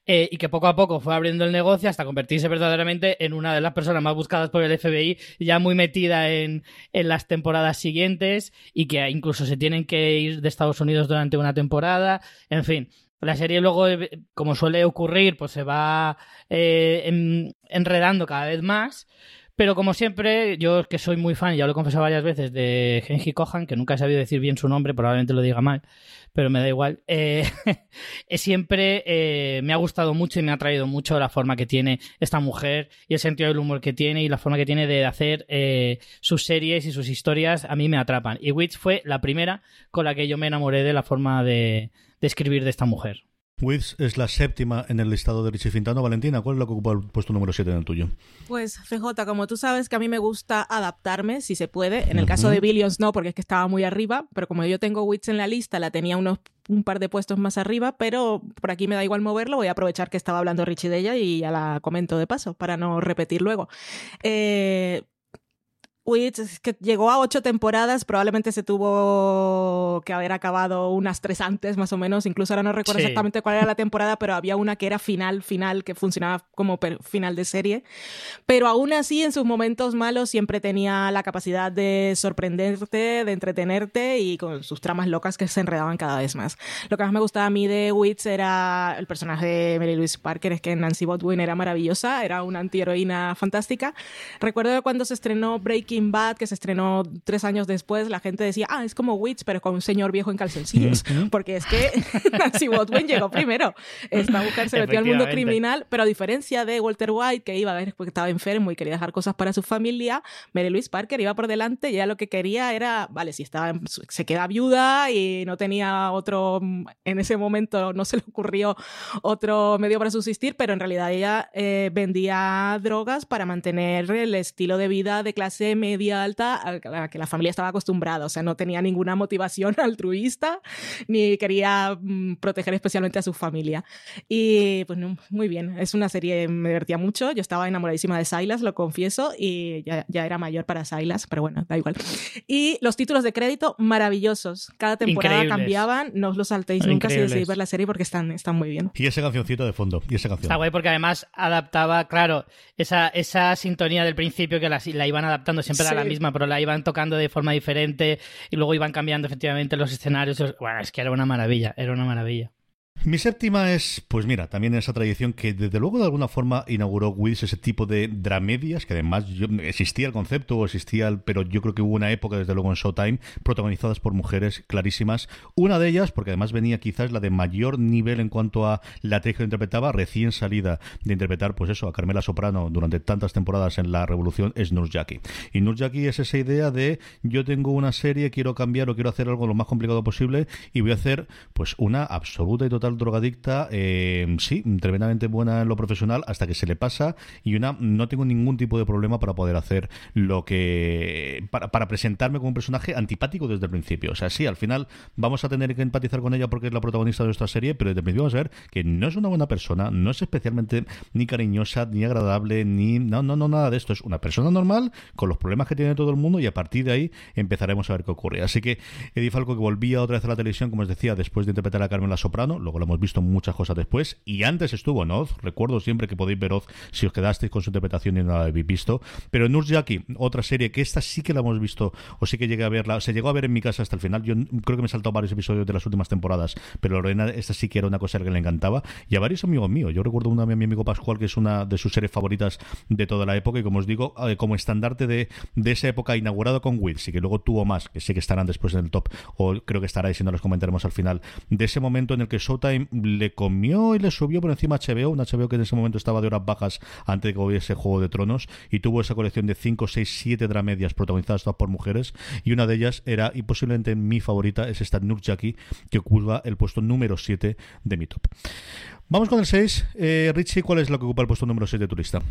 y que poco a poco fue abriendo el negocio hasta convertirse verdaderamente en una de las personas más buscadas por el FBI, ya muy metida en, en las temporadas siguientes y que incluso se tienen que ir de Estados Unidos durante una temporada. En fin, la serie luego, eh, como suele ocurrir, pues se va eh, enredando cada vez más. Pero como siempre, yo que soy muy fan, ya lo he confesado varias veces, de Genji Kohan, que nunca he sabido decir bien su nombre, probablemente lo diga mal, pero me da igual. Eh, siempre me ha gustado mucho y me ha traído mucho la forma que tiene esta mujer y el sentido del humor que tiene y la forma que tiene de hacer sus series y sus historias. A mí me atrapan. Y Witch fue la primera con la que yo me enamoré de la forma de, de escribir de esta mujer. Wiz es la séptima en el listado de Richie Fintano. Valentina, ¿cuál es lo que ocupa el puesto número 7 en el tuyo? Pues CJ, como tú sabes que a mí me gusta adaptarme, si se puede. En el caso de Billions no, porque es que estaba muy arriba, pero como yo tengo Wiz en la lista, la tenía unos un par de puestos más arriba, pero por aquí me da igual moverlo, voy a aprovechar que estaba hablando Richie de ella y ya la comento de paso, para no repetir luego. Eh, Witch que llegó a ocho temporadas, probablemente se tuvo que haber acabado unas tres antes, más o menos. Incluso ahora no recuerdo exactamente cuál era la temporada, pero había una que era final, final, que funcionaba como final de serie. Pero aún así, en sus momentos malos, siempre tenía la capacidad de sorprenderte, de entretenerte y con sus tramas locas que se enredaban cada vez más. Lo que más me gustaba a mí de Witch era el personaje de Mary Louise Parker, es que Nancy Botwin era maravillosa, era una antiheroína fantástica. Recuerdo cuando se estrenó Breaking Bad, que se estrenó tres años después, la gente decía, ah, es como Witch, pero con un señor viejo en calzoncillos. Porque es que Nancy Botwin llegó primero. Esta mujer se metió al mundo criminal, pero a diferencia de Walter White, que iba a ver porque estaba enfermo y quería dejar cosas para su familia, Mary Louise Parker iba por delante y ella lo que quería era, vale, si estaba, se queda viuda y no tenía otro, en ese momento no se le ocurrió otro medio para subsistir, pero en realidad ella eh, vendía drogas para mantener el estilo de vida de clase media media alta a la que la familia estaba acostumbrada, o sea, no tenía ninguna motivación altruista ni quería mm, proteger especialmente a su familia. Y pues muy bien, es una serie, me divertía mucho, yo estaba enamoradísima de Silas, lo confieso, y ya, ya era mayor para Silas, pero bueno, da igual. Y los títulos de crédito maravillosos, cada temporada cambiaban, no os los saltéis nunca si decidís ver la serie porque están, están muy bien. Y ese cancioncito de fondo, y esa canción. Está guay porque además adaptaba, claro, esa, esa sintonía del principio que la, la iban adaptando siempre era la misma, pero la iban tocando de forma diferente y luego iban cambiando efectivamente los escenarios. Bueno, es que era una maravilla, era una maravilla. Mi séptima es, pues mira, también esa tradición que desde luego de alguna forma inauguró Wiz ese tipo de dramedias, que además existía el concepto, existía, pero yo creo que hubo una época desde luego en Showtime protagonizadas por mujeres clarísimas. Una de ellas, porque además venía quizás la de mayor nivel en cuanto a la actriz que interpretaba, recién salida de interpretar, pues eso, a Carmela Soprano durante tantas temporadas en La Revolución, es Nurjaki. Y Nurjaki es esa idea de yo tengo una serie, quiero cambiar o quiero hacer algo lo más complicado posible y voy a hacer pues una absoluta y total total drogadicta, eh, sí, tremendamente buena en lo profesional hasta que se le pasa y una no tengo ningún tipo de problema para poder hacer lo que para, presentarme como un personaje antipático desde el principio. O sea, sí, al final vamos a tener que empatizar con ella porque es la protagonista de nuestra serie, pero desde el principio vamos a ver que no es una buena persona, no es especialmente ni cariñosa, ni agradable, ni no, no, no, nada de esto. Es una persona normal con los problemas que tiene todo el mundo y a partir de ahí empezaremos a ver qué ocurre. Así que Eddie Falco que volvía otra vez a la televisión, como os decía, después de interpretar a Carmen La Soprano, luego lo hemos visto muchas cosas después, y antes estuvo en Oz, recuerdo siempre que podéis ver Oz si os quedasteis con su interpretación y no la habéis visto, pero Nurse Jackie, otra serie que esta sí que la hemos visto, o sí que llegué a verla, se llegó a ver en mi casa hasta el final, yo creo que me he saltado varios episodios de las últimas temporadas, pero Lorena, esta sí que era una cosa que le encantaba, y a varios amigos míos, yo recuerdo una de mi amigo Pascual, que es una de sus series favoritas de toda la época, y como os digo, eh, como estandarte de, de esa época inaugurado con Wills, y que luego tuvo más, que sé que estarán después en el top, o creo que estaráis y no los comentaremos al final, de ese momento en el que Showtime le comió y le subió por encima HBO, un HBO que en ese momento estaba de horas bajas antes de que hubiese Juego de Tronos, y tuvo esa colección de 5, 6, 7 dramedias protagonizadas todas por mujeres, y una de ellas era, y posiblemente mi favorita, es esta Nurjaki, que ocupa el puesto número 7 de mi top. Vamos con el 6. Eh, Richie, ¿cuál es lo que ocupa el puesto número 6 de tu lista?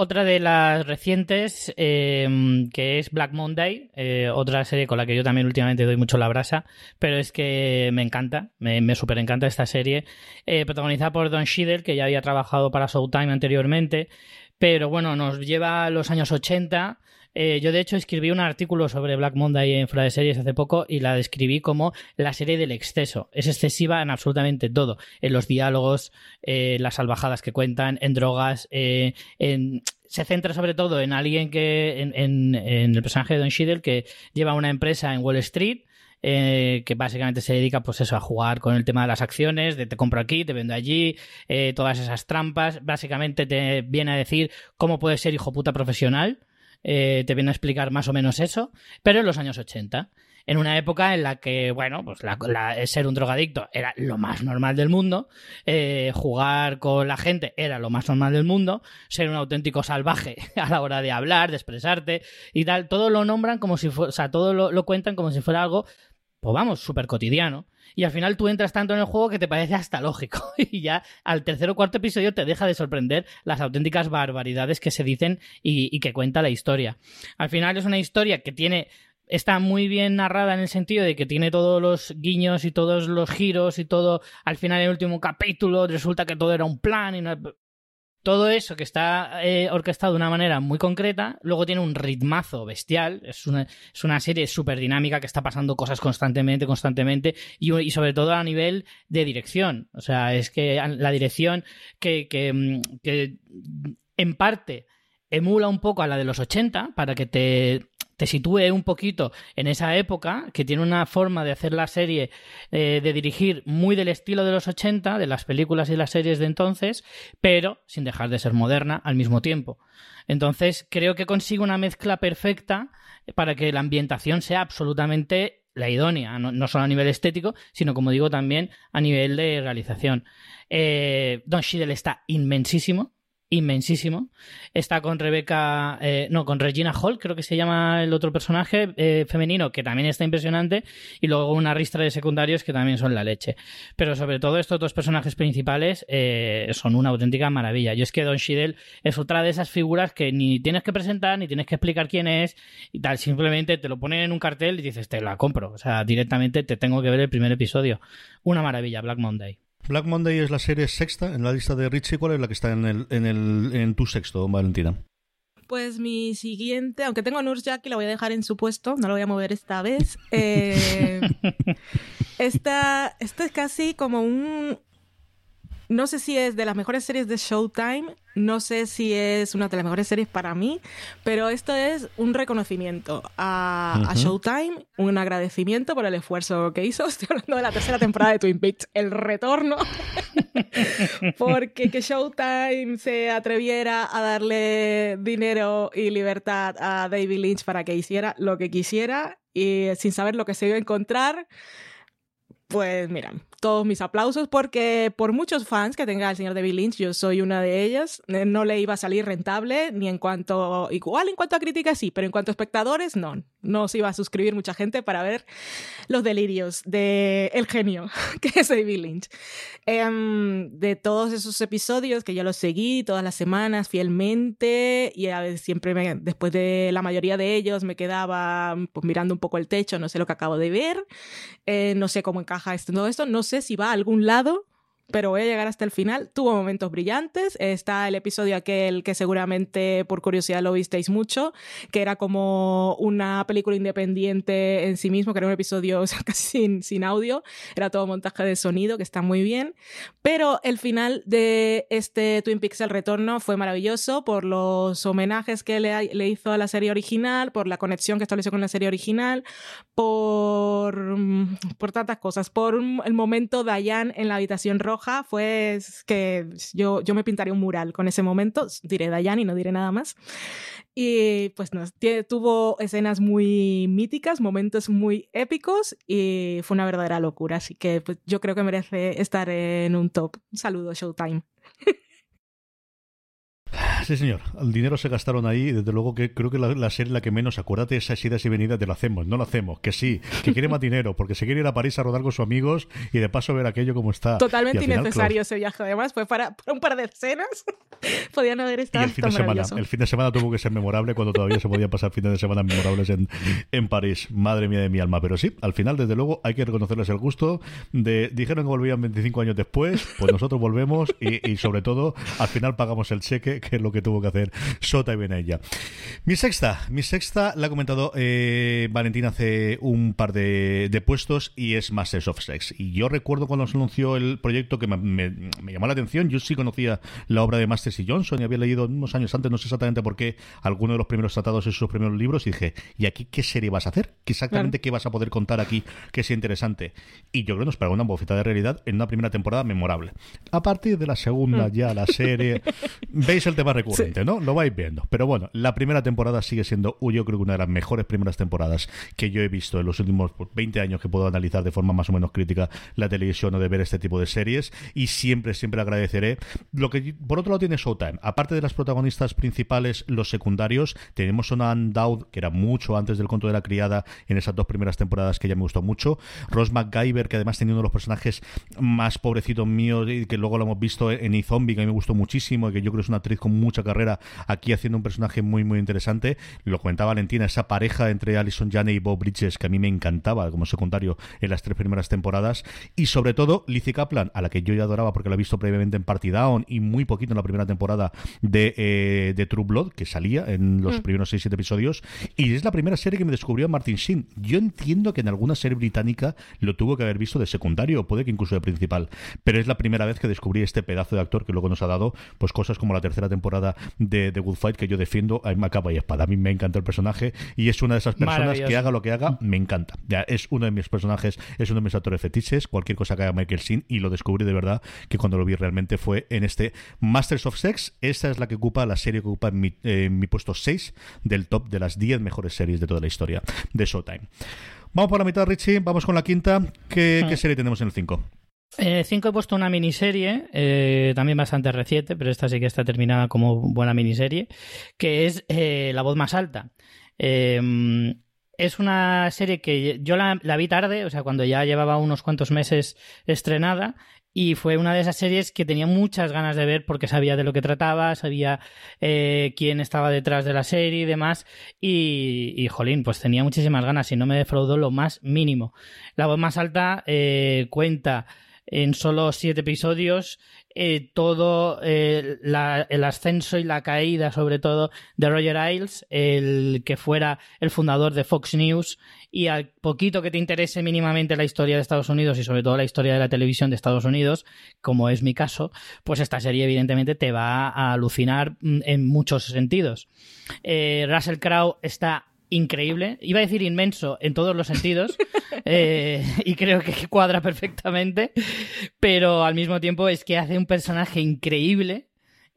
Otra de las recientes, eh, que es Black Monday, eh, otra serie con la que yo también últimamente doy mucho la brasa, pero es que me encanta, me, me súper encanta esta serie, eh, protagonizada por Don Cheadle, que ya había trabajado para Showtime anteriormente, pero bueno, nos lleva a los años 80 eh, yo, de hecho, escribí un artículo sobre Black Monday en Fuera de Series hace poco y la describí como la serie del exceso. Es excesiva en absolutamente todo. En los diálogos, eh, las salvajadas que cuentan, en drogas, eh, en se centra sobre todo en alguien que, en, en, en el personaje de Don Cheadle, que lleva una empresa en Wall Street, eh, que básicamente se dedica pues eso a jugar con el tema de las acciones, de te compro aquí, te vendo allí, eh, todas esas trampas, básicamente te viene a decir cómo puedes ser hijo puta profesional, eh, te viene a explicar más o menos eso, pero en los años 80 en una época en la que, bueno, pues la, la, ser un drogadicto era lo más normal del mundo, eh, jugar con la gente era lo más normal del mundo, ser un auténtico salvaje a la hora de hablar, de expresarte y tal, todo lo nombran como si fuera, o sea, todo lo, lo cuentan como si fuera algo pues vamos, súper cotidiano. Y al final tú entras tanto en el juego que te parece hasta lógico. Y ya al tercer o cuarto episodio te deja de sorprender las auténticas barbaridades que se dicen y, que cuenta la historia. Al final es una historia que tiene. Está muy bien narrada en el sentido de que tiene todos los guiños y todos los giros y todo. Al final, el último capítulo, resulta que todo era un plan y no todo eso que está eh, orquestado de una manera muy concreta, luego tiene un ritmazo bestial, es una, es una serie súper dinámica que está pasando cosas constantemente, constantemente, y, y, sobre todo a nivel de dirección. O sea, es que la dirección que, que, que en parte emula un poco a la de los 80 para que te te sitúe un poquito en esa época, que tiene una forma de hacer la serie, eh, de dirigir muy del estilo de los 80, de las películas y las series de entonces, pero sin dejar de ser moderna al mismo tiempo. Entonces, creo que consigue una mezcla perfecta para que la ambientación sea absolutamente la idónea, no, solo a nivel estético, sino como digo también a nivel de realización. Eh, Don Cheadle está inmensísimo, inmensísimo. Está con Rebeca, eh, no, con Regina Hall, creo que se llama el otro personaje eh, femenino, que también está impresionante, y luego una ristra de secundarios que también son la leche. Pero sobre todo estos dos personajes principales eh, son una auténtica maravilla. Yo es que Don Cheadle es otra de esas figuras que ni tienes que presentar, ni tienes que explicar quién es, y tal, simplemente te lo ponen en un cartel y dices, te la compro. O sea, directamente te tengo que ver el primer episodio. Una maravilla, Black Monday. Black Monday es la serie sexta en la lista de Richie. ¿Cuál es la que está en, el, en, el, en tu sexto, Valentina? Pues mi siguiente, aunque tengo a Nurse Jackie, la voy a dejar en su puesto, no lo voy a mover esta vez. Eh, esta, esta es casi como un, no sé si es de las mejores series de Showtime, no sé si es una de las mejores series para mí, pero esto es un reconocimiento a, uh -huh. a, Showtime, un agradecimiento por el esfuerzo que hizo. Estoy hablando de la tercera temporada de Twin Peaks, el retorno. Porque que Showtime se atreviera a darle dinero y libertad a David Lynch para que hiciera lo que quisiera y sin saber lo que se iba a encontrar pues mira, todos mis aplausos porque por muchos fans que tenga el señor David Lynch, yo soy una de ellas, no le iba a salir rentable ni en cuanto, igual en cuanto a críticas sí, pero en cuanto a espectadores no. no se iba a suscribir mucha gente para ver los delirios de el genio, que es David Lynch. Em, de todos esos episodios que yo los seguí todas las semanas fielmente y a veces siempre me, después de la mayoría de ellos me quedaba pues, mirando un poco el techo, no sé lo que acabo de ver, eh, no sé cómo esto, todo esto, no sé si va a algún lado pero voy a llegar hasta el final. Tuvo momentos brillantes. Está el episodio aquel que seguramente por curiosidad lo visteis mucho, que era como una película independiente en sí mismo, que era un episodio casi sin, sin audio. Era todo montaje de sonido, que está muy bien. Pero el final de este Twin Peaks El Retorno fue maravilloso por los homenajes que le, le hizo a la serie original, por la conexión que estableció con la serie original, por, por tantas cosas, por el momento Dayan en la habitación roja fue que yo, yo me pintaría un mural con ese momento, diré Dayan y no diré nada más. Y pues tuvo escenas muy míticas, momentos muy épicos y fue una verdadera locura. Así que pues, yo creo que merece estar en un top. Un saludo, Showtime. Sí, señor. El dinero se gastaron ahí. Desde luego que creo que la, serie la que menos, acuérdate esas idas y venidas de lo hacemos, no lo hacemos, que sí, que quiere más dinero, porque se quiere ir a París a rodar con sus amigos y de paso ver aquello como está. Totalmente innecesario ese viaje, además, fue para, un par de escenas. Podían haber estado. el fin, de semana, el fin de semana tuvo que ser memorable cuando todavía se podían pasar fines de semana memorables en, en París. Madre mía de mi alma. Pero sí, al final, desde luego, hay que reconocerles el gusto de. Dijeron que volvían 25 años después, pues nosotros volvemos y, y sobre todo, al final pagamos el cheque, que es lo que tuvo que hacer Sota y Benella. Mi sexta, mi sexta la ha comentado eh, Valentina hace un par de, puestos y es Masters of Sex. Y yo recuerdo cuando se anunció el proyecto que me, llamó la atención. Yo sí conocía la obra de Masters y Johnson y había leído unos años antes, no sé exactamente por qué, alguno de los primeros tratados en sus primeros libros y dije, ¿y aquí qué serie vas a hacer? ¿Qué exactamente qué vas a poder contar aquí que sea interesante? Y yo creo que nos pegó una bofeta de realidad en una primera temporada memorable. A partir de la segunda, mm. ya la serie, veis el tema recurrente, ¿no? Lo vais viendo. Pero bueno, la primera temporada sigue siendo, yo creo que una de las mejores primeras temporadas que yo he visto en los últimos 20 pues, años que puedo analizar de forma más o menos crítica la televisión o de ver este tipo de series. Y siempre, siempre agradeceré. Lo que por otro lado tiene Showtime. Aparte de las protagonistas principales, los secundarios, tenemos a Ann que era mucho antes del conto de la criada en esas dos primeras temporadas que ya me gustó mucho. Ross McGyver, que además tenía uno de los personajes más pobrecitos míos y que luego lo hemos visto en E-Zombie, que a mí me gustó muchísimo y que yo creo que es una actriz con mucha carrera aquí haciendo un personaje muy, muy interesante. Lo comentaba Valentina, esa pareja entre Alison Janney y Bob Bridges, que a mí me encantaba como secundario en las tres primeras temporadas. Y sobre todo, Lizzie Kaplan, a la que yo ya adoraba porque la he visto previamente en Party Down y muy poquito en la primera temporada de, eh, de True Blood, que salía en los mm. primeros 6-7 episodios. Y es la primera serie que me descubrió Martin Sheen. Yo entiendo que en alguna serie británica lo tuvo que haber visto de secundario, puede que incluso de principal. Pero es la primera vez que descubrí este pedazo de actor que luego nos ha dado pues cosas como la tercera temporada de The Good Fight que yo defiendo a capa y espada. A mí me encanta el personaje y es una de esas personas que haga lo que haga, me encanta. Ya es uno de mis personajes, es uno de mis actores fetiches, cualquier cosa que haga Michael Sin y lo descubrí de verdad que cuando lo vi realmente fue en este Masters of Sex. Esta es la que ocupa la serie que ocupa en mi, mi puesto 6 del top de las 10 mejores series de toda la historia de Showtime. Vamos por la mitad, Richie. Vamos con la quinta. ¿Qué, ¿qué serie tenemos en el 5? 5 eh, he puesto una miniserie, eh, también bastante reciente, pero esta sí que está terminada como buena miniserie, que es eh, La voz más alta. es una serie que yo la, vi tarde, o sea, cuando ya llevaba unos cuantos meses estrenada, y fue una de esas series que tenía muchas ganas de ver porque sabía de lo que trataba, sabía quién estaba detrás de la serie y demás. Y, jolín, pues tenía muchísimas ganas y no me defraudó lo más mínimo. La voz más alta cuenta en solo siete episodios eh, todo eh, el ascenso y la caída, sobre todo, de Roger Ailes, el que fuera el fundador de Fox News, y al poquito que te interese mínimamente la historia de Estados Unidos y sobre todo la historia de la televisión de Estados Unidos, como es mi caso, pues esta serie evidentemente te va a alucinar mm, en muchos sentidos. Eh, Russell Crowe está increíble. Iba a decir inmenso en todos los sentidos. Eh, y creo que cuadra perfectamente. Pero al mismo tiempo es que hace un personaje increíble.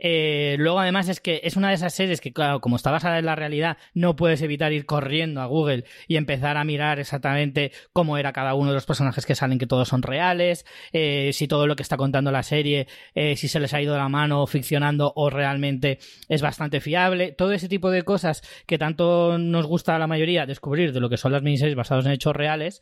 Eh, luego, además, es que es una de esas series que, claro, como está basada en la realidad, no puedes evitar ir corriendo a Google y empezar a mirar exactamente cómo era cada uno de los personajes que salen, que todos son reales, eh, si todo lo que está contando la serie, eh, si se les ha ido la mano ficcionando o realmente es bastante fiable. Todo ese tipo de cosas que tanto nos gusta a la mayoría descubrir de lo que son las miniseries basadas en hechos reales,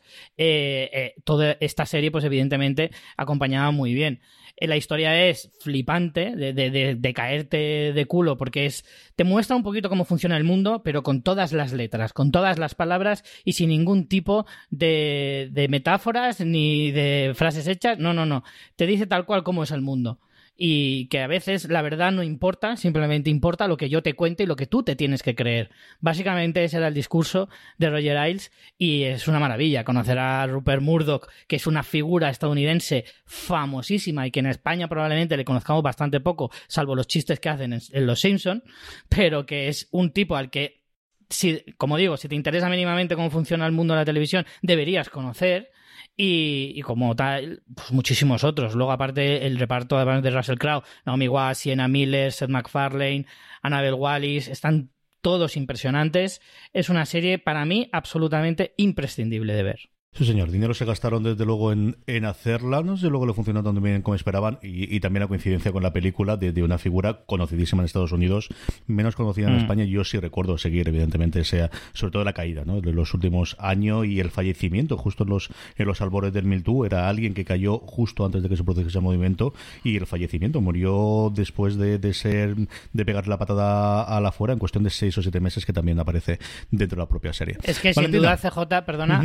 toda esta serie, pues evidentemente, acompañaba muy bien. Eh, la historia es flipante, de, caerte de culo, porque es te muestra un poquito cómo funciona el mundo, pero con todas las letras, con todas las palabras y sin ningún tipo de, de metáforas ni de frases hechas. No, no, no. Te dice tal cual cómo es el mundo y que a veces la verdad no importa, simplemente importa lo que yo te cuente y lo que tú te tienes que creer. Básicamente ese era el discurso de Roger Ailes y es una maravilla conocer a Rupert Murdoch, que es una figura estadounidense famosísima y que en España probablemente le conozcamos bastante poco, salvo los chistes que hacen en, Los Simpson, pero que es un tipo al que si, como digo, si te interesa mínimamente cómo funciona el mundo de la televisión, deberías conocer y, como tal, pues muchísimos otros. Luego, aparte, el reparto además de Russell Crowe, Naomi Watts, Sienna Miller, Seth MacFarlane, Annabelle Wallis, están todos impresionantes. Es una serie, para mí, absolutamente imprescindible de ver. Sí, señor. Dinero se gastaron desde luego en, en hacerla. No sé luego le funcionó tan bien como esperaban. Y, también la coincidencia con la película de, una figura conocidísima en Estados Unidos, menos conocida en mm. España. Yo sí recuerdo seguir, evidentemente, sea sobre todo la caída ¿no? de los últimos años y el fallecimiento justo en los, en los albores del Miltú. Era alguien que cayó justo antes de que se produjese ese movimiento y el fallecimiento murió después de, de ser de pegar la patada a la fuera en cuestión de seis o siete meses que también aparece dentro de la propia serie. Es que sin duda CJ, perdona,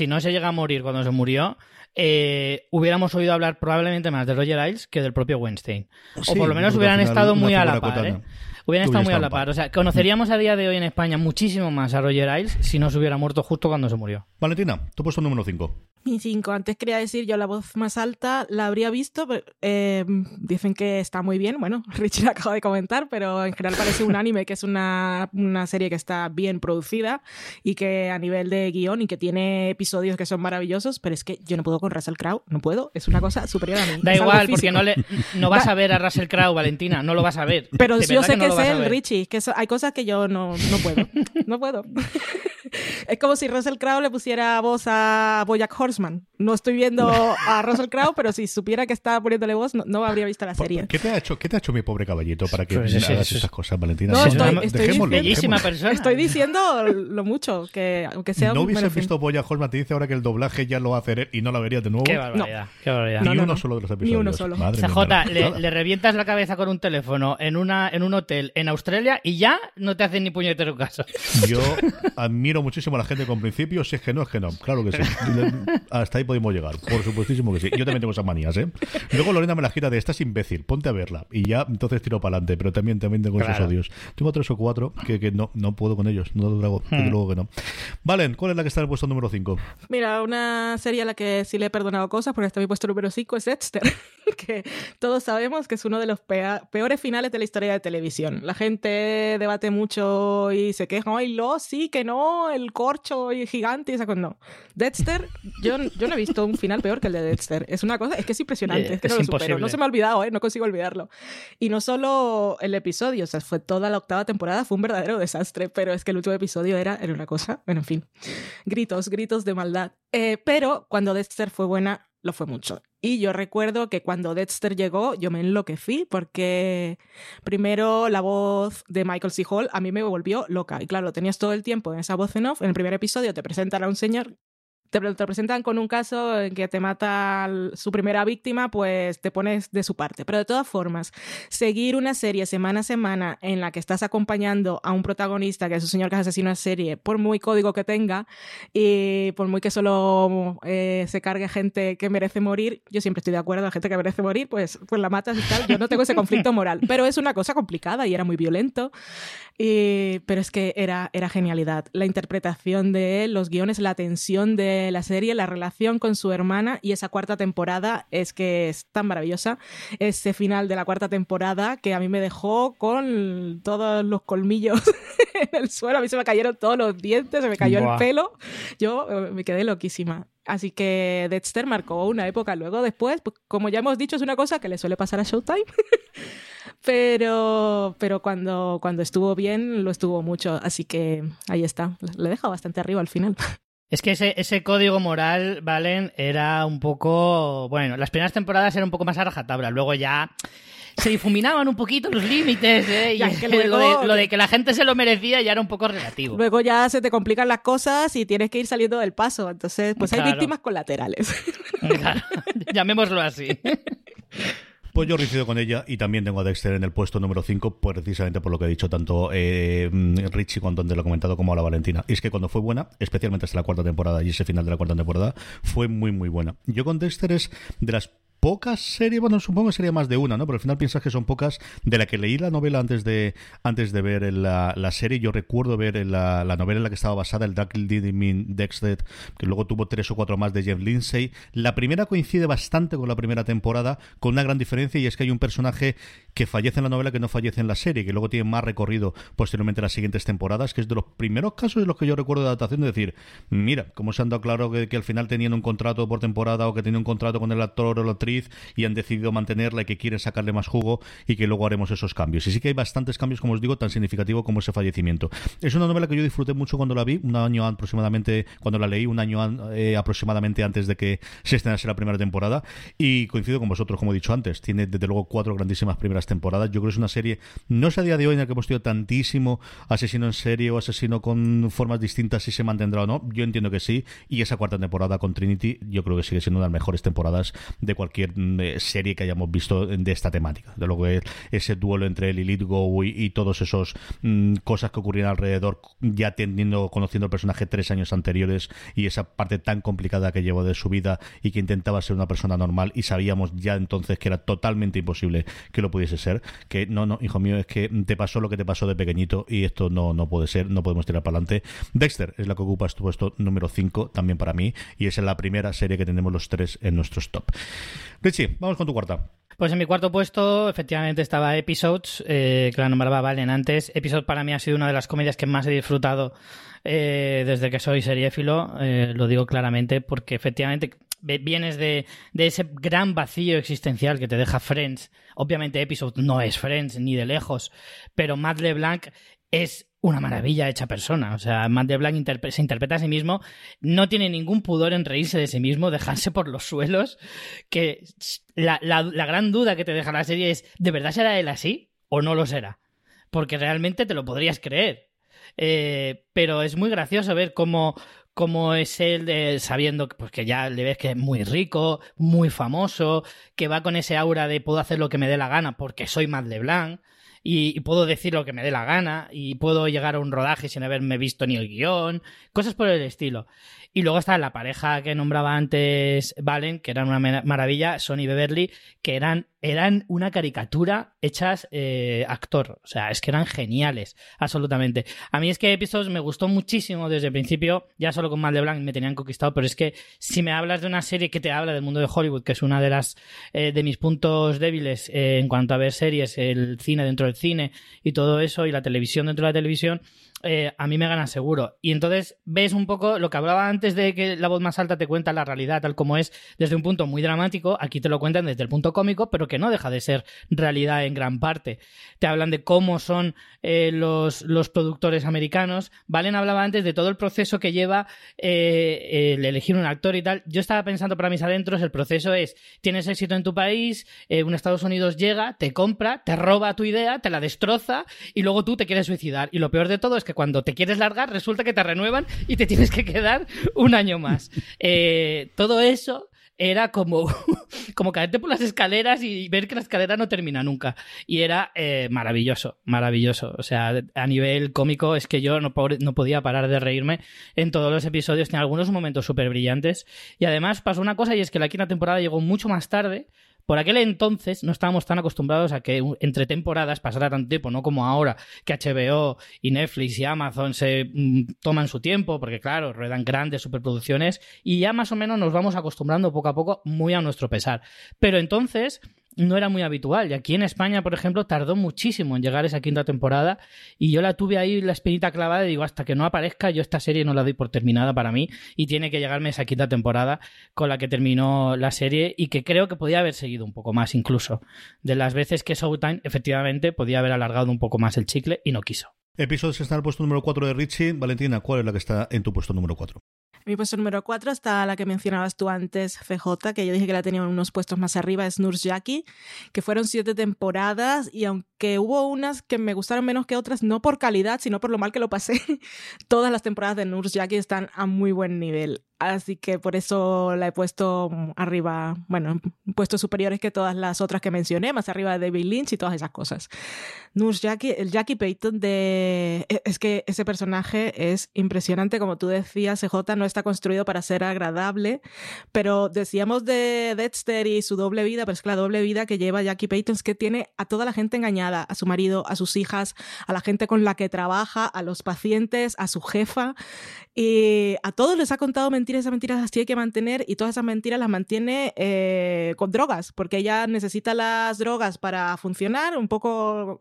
si no se llega a morir cuando se murió, eh, hubiéramos oído hablar probablemente más de Roger Ailes que del propio Weinstein. o por lo menos hubieran estado muy a la par. ¿eh? Hubieran estado muy a la par. O sea, conoceríamos a día de hoy en España muchísimo más a Roger Ailes si no se hubiera muerto justo cuando se murió. Valentina, tu puesto número 5. Mi 5. Antes quería decir yo la voz más alta, la habría visto. Eh, dicen que está muy bien. Bueno, Richie la acaba de comentar, pero en general parece un anime que es una, una, serie que está bien producida y que a nivel de guion y que tiene episodios que son maravillosos, pero es que yo no puedo con Russell Crowe, no puedo. Es una cosa superior a mí. Da igual, porque no, le, no vas a ver a Russell Crowe, Valentina, no lo vas a ver. Pero yo sé que, es él, Richie, que hay cosas que yo no, no puedo. No puedo. es como si Russell Crowe le pusiera voz a Bojack Horseman. No estoy viendo a Russell Crowe, pero si supiera que estaba poniéndole voz, no, habría visto la serie. ¿Qué te ha hecho, qué te ha hecho mi pobre caballito para que pues hagas esas cosas, Valentina? No, estoy, bellísima persona. Estoy diciendo lo mucho, que aunque sea No hubiese visto Bojack Horseman, te dice ahora que el doblaje ya lo va a hacer él y no la verías de nuevo. Qué barbaridad, qué barbaridad. Ni uno solo de los episodios. Ni uno solo. CJ, le, revientas la cabeza con un teléfono en, una, en un hotel en Australia y ya no te hacen ni puñetero caso. Yo admiro muchísimo a la gente con principios, si es que no, es que no. Claro que sí. Hasta ahí podemos llegar. Por supuestísimo que sí. Yo también tengo esas manías, ¿eh? Luego Lorena me la gira de estás imbécil, ponte a verla. Y ya entonces tiro para adelante. Pero también, también tengo esos odios. Tengo tres o cuatro que, no, no puedo con ellos. No lo hago. Hmm. Luego que no. Valen, ¿cuál es la que está en el puesto número 5? Mira, una serie a la que sí le he perdonado cosas, porque está en mi puesto número 5, es Dexter. que todos sabemos que es uno de los peores finales de la historia de televisión. La gente debate mucho y se queja, ay, lo, sí, que no, el corcho y gigante y esa cosa. No. Dexter, yo, yo no he visto un final peor que el de Dexter. Es una cosa, es que es impresionante, es que no lo supero. No se me ha olvidado, ¿eh? no consigo olvidarlo. Y no solo el episodio, o sea, fue toda la octava temporada, fue un verdadero desastre, pero es que el último episodio era, era una cosa, bueno, en fin, gritos, gritos de maldad. Eh, pero cuando Dexter fue buena, lo fue mucho. Y yo recuerdo que cuando Dexter llegó, yo me enloquecí porque primero la voz de Michael C. Hall a mí me volvió loca. Y claro, tenías todo el tiempo en esa voz en off. En el primer episodio te presentan a un señor te, presentan con un caso en que te mata su primera víctima, pues te pones de su parte. Pero de todas formas, seguir una serie semana a semana en la que estás acompañando a un protagonista que es un señor que es asesino a serie, por muy código que tenga y por muy que solo eh, se cargue gente que merece morir, yo siempre estoy de acuerdo, la gente que merece morir, pues, pues la matas y tal. Yo no tengo ese conflicto moral, pero es una cosa complicada y era muy violento. pero es que era, era genialidad. La interpretación de él, los guiones, la tensión de la serie, la relación con su hermana y esa cuarta temporada es que es tan maravillosa. Ese final de la cuarta temporada que a mí me dejó con todos los colmillos en el suelo, a mí se me cayeron todos los dientes, se me cayó el pelo. Yo eh, me quedé loquísima. Así que Dexter marcó una época luego después, pues, como ya hemos dicho, es una cosa que le suele pasar a Showtime. pero, pero cuando, cuando estuvo bien, lo estuvo mucho. Así que ahí está. Le deja bastante arriba al final. Es que ese, ese código moral, Valen, era un poco. Bueno, las primeras temporadas eran un poco más a rajatabla. Luego ya se difuminaban un poquito los límites, ¿eh? Y que luego, lo, de, que la gente se lo merecía ya era un poco relativo. Luego ya se te complican las cosas y tienes que ir saliendo del paso. Entonces, pues hay víctimas colaterales. Claro. Llamémoslo así. Pues yo coincido con ella y también tengo a Dexter en el puesto número 5, pues precisamente por lo que ha dicho tanto eh, Richie cuando te lo ha comentado como a la Valentina. Y es que cuando fue buena, especialmente hasta la cuarta temporada y ese final de la cuarta temporada, fue muy muy buena. Yo con Dexter es de las pocas series, bueno, supongo que sería más de una, ¿no? Pero al final piensas que son pocas. De la que leí la novela antes de antes de ver la, la serie, yo recuerdo ver la, la, novela en la que estaba basada, el Dark Mean Dexter, que luego tuvo tres o cuatro más de Jeff Lindsay. La primera coincide bastante con la primera temporada, con una gran diferencia, y es que hay un personaje que fallece en la novela que no fallece en la serie, que luego tiene más recorrido posteriormente en las siguientes temporadas, que es de los primeros casos de los que yo recuerdo de adaptación, de decir, mira, cómo se han dado claro que, que al final tenían un contrato por temporada o que tenían un contrato con el actor o la actriz y han decidido mantenerla y que quieren sacarle más jugo y que luego haremos esos cambios. Y sí que hay bastantes cambios, como os digo, tan significativo como ese fallecimiento. Es una novela que yo disfruté mucho cuando la vi, un año aproximadamente, cuando la leí, un año eh, aproximadamente antes de que se estrenase la primera temporada. Y coincido con vosotros, como he dicho antes, tiene desde luego cuatro grandísimas primeras temporadas. Yo creo que es una serie, no sé a día de hoy en la que hemos tenido tantísimo asesino en serie o asesino con formas distintas si se mantendrá o no. Yo entiendo que sí. Y esa cuarta temporada con Trinity, yo creo que sigue siendo una de las mejores temporadas de cualquier serie que hayamos visto de esta temática. De lo que ese duelo entre Lilith Go y, y todos esos mm, cosas que ocurrían alrededor, ya teniendo, conociendo el personaje tres años anteriores y esa parte tan complicada que llevó de su vida y que intentaba ser una persona normal y sabíamos ya entonces que era totalmente imposible que lo pudiese ser. Que no, no, hijo mío, es que te pasó lo que te pasó de pequeñito y esto no, no puede ser, no podemos tirar para adelante. Dexter es la que ocupa tu puesto número 5 también para mí y es la primera serie que tenemos los tres en nuestros top. Richie, vamos con tu cuarta. Pues en mi cuarto puesto, efectivamente, estaba Episodes, eh, que la nombraba Valen antes. Episodes para mí ha sido una de las comedias que más he disfrutado eh, desde que soy seriéfilo, eh, lo digo claramente, porque efectivamente vienes de, ese gran vacío existencial que te deja Friends. Obviamente Episodes no es Friends, ni de lejos, pero Matt LeBlanc es una maravilla hecha persona. O sea, Matt se interpreta a sí mismo, no tiene ningún pudor en reírse de sí mismo, dejarse por los suelos. Que la, la, gran duda que te deja la serie es: ¿de verdad será él así o no lo será? Porque realmente te lo podrías creer. Eh, pero es muy gracioso ver cómo, cómo es él sabiendo pues, que ya le ves que es muy rico, muy famoso, que va con ese aura de puedo hacer lo que me dé la gana porque soy Matt LeBlanc y, puedo decir lo que me dé la gana y puedo llegar a un rodaje sin haberme visto ni el guion, cosas por el estilo. Y luego está la pareja que nombraba antes Valen, que eran una maravilla, Sonny Beverly, que eran, eran una caricatura hechas eh, actor. O sea, es que eran geniales, absolutamente. A mí es que Episodes me gustó muchísimo desde el principio, ya solo con Mal de Blanc me tenían conquistado, pero es que si me hablas de una serie que te habla del mundo de Hollywood, que es una de las eh, de mis puntos débiles eh, en cuanto a ver series, el cine dentro del cine y todo eso, y la televisión dentro de la televisión, eh, a mí me gana seguro. Y entonces ves un poco lo que hablaba antes de que la voz más alta te cuenta la realidad tal como es desde un punto muy dramático, aquí te lo cuentan desde el punto cómico, pero que no deja de ser realidad en gran parte. Te hablan de cómo son eh, los, los, productores americanos. Valen hablaba antes de todo el proceso que lleva eh, el elegir un actor y tal. Yo estaba pensando para mis adentros, el proceso es, tienes éxito en tu país, un Estados Unidos llega, te compra, te roba tu idea, te la destroza y luego tú te quieres suicidar. Y lo peor de todo es que cuando te quieres largar resulta que te renuevan y te tienes que quedar un año más. Eh, todo eso era como, como caerte por las escaleras y ver que la escalera no termina nunca. Y era eh, maravilloso, maravilloso. O sea, a nivel cómico es que yo no, no podía parar de reírme en todos los episodios. Tiene algunos momentos súper brillantes. Y además pasó una cosa y es que la quinta temporada llegó mucho más tarde por aquel entonces no estábamos tan acostumbrados a que entre temporadas pasara tanto tiempo, no como ahora que HBO y Netflix y Amazon se mm, toman su tiempo, porque claro, ruedan grandes superproducciones y ya más o menos nos vamos acostumbrando poco a poco muy a nuestro pesar. Pero entonces no era muy habitual. Y aquí en España, por ejemplo, tardó muchísimo en llegar esa quinta temporada y yo la tuve ahí la espinita clavada y digo, hasta que no aparezca, yo esta serie no la doy por terminada para mí y tiene que llegarme esa quinta temporada con la que terminó la serie y que creo que podía haber seguido un poco más incluso. De las veces que Showtime efectivamente podía haber alargado un poco más el chicle y no quiso. Episodios está en el puesto número 4 de Richie. Valentina, ¿cuál es la que está en tu puesto número 4? Mi puesto número 4 está la que mencionabas tú antes, CJ, que yo dije que la tenía en unos puestos más arriba, es Nurse Jackie, que fueron siete temporadas y aunque hubo unas que me gustaron menos que otras, no por calidad, sino por lo mal que lo pasé, todas las temporadas de Nurse Jackie están a muy buen nivel. Así que por eso la he puesto arriba, bueno, en puestos superiores que todas las otras que mencioné, más arriba de David Lynch y todas esas cosas. Nurse Jackie, el Jackie Payton de... E, es que ese personaje es impresionante, como tú decías, CJ no está construido para ser agradable, pero decíamos de Dexter y su doble vida, pero es que la doble vida que lleva Jackie Payton es que tiene a toda la gente engañada, a su marido, a sus hijas, a la gente con la que trabaja, a los pacientes, a su jefa, y a todos les ha contado mentiras, esas mentiras las tiene que mantener y todas esas mentiras las mantiene eh, con drogas, porque ella necesita las drogas para funcionar, un poco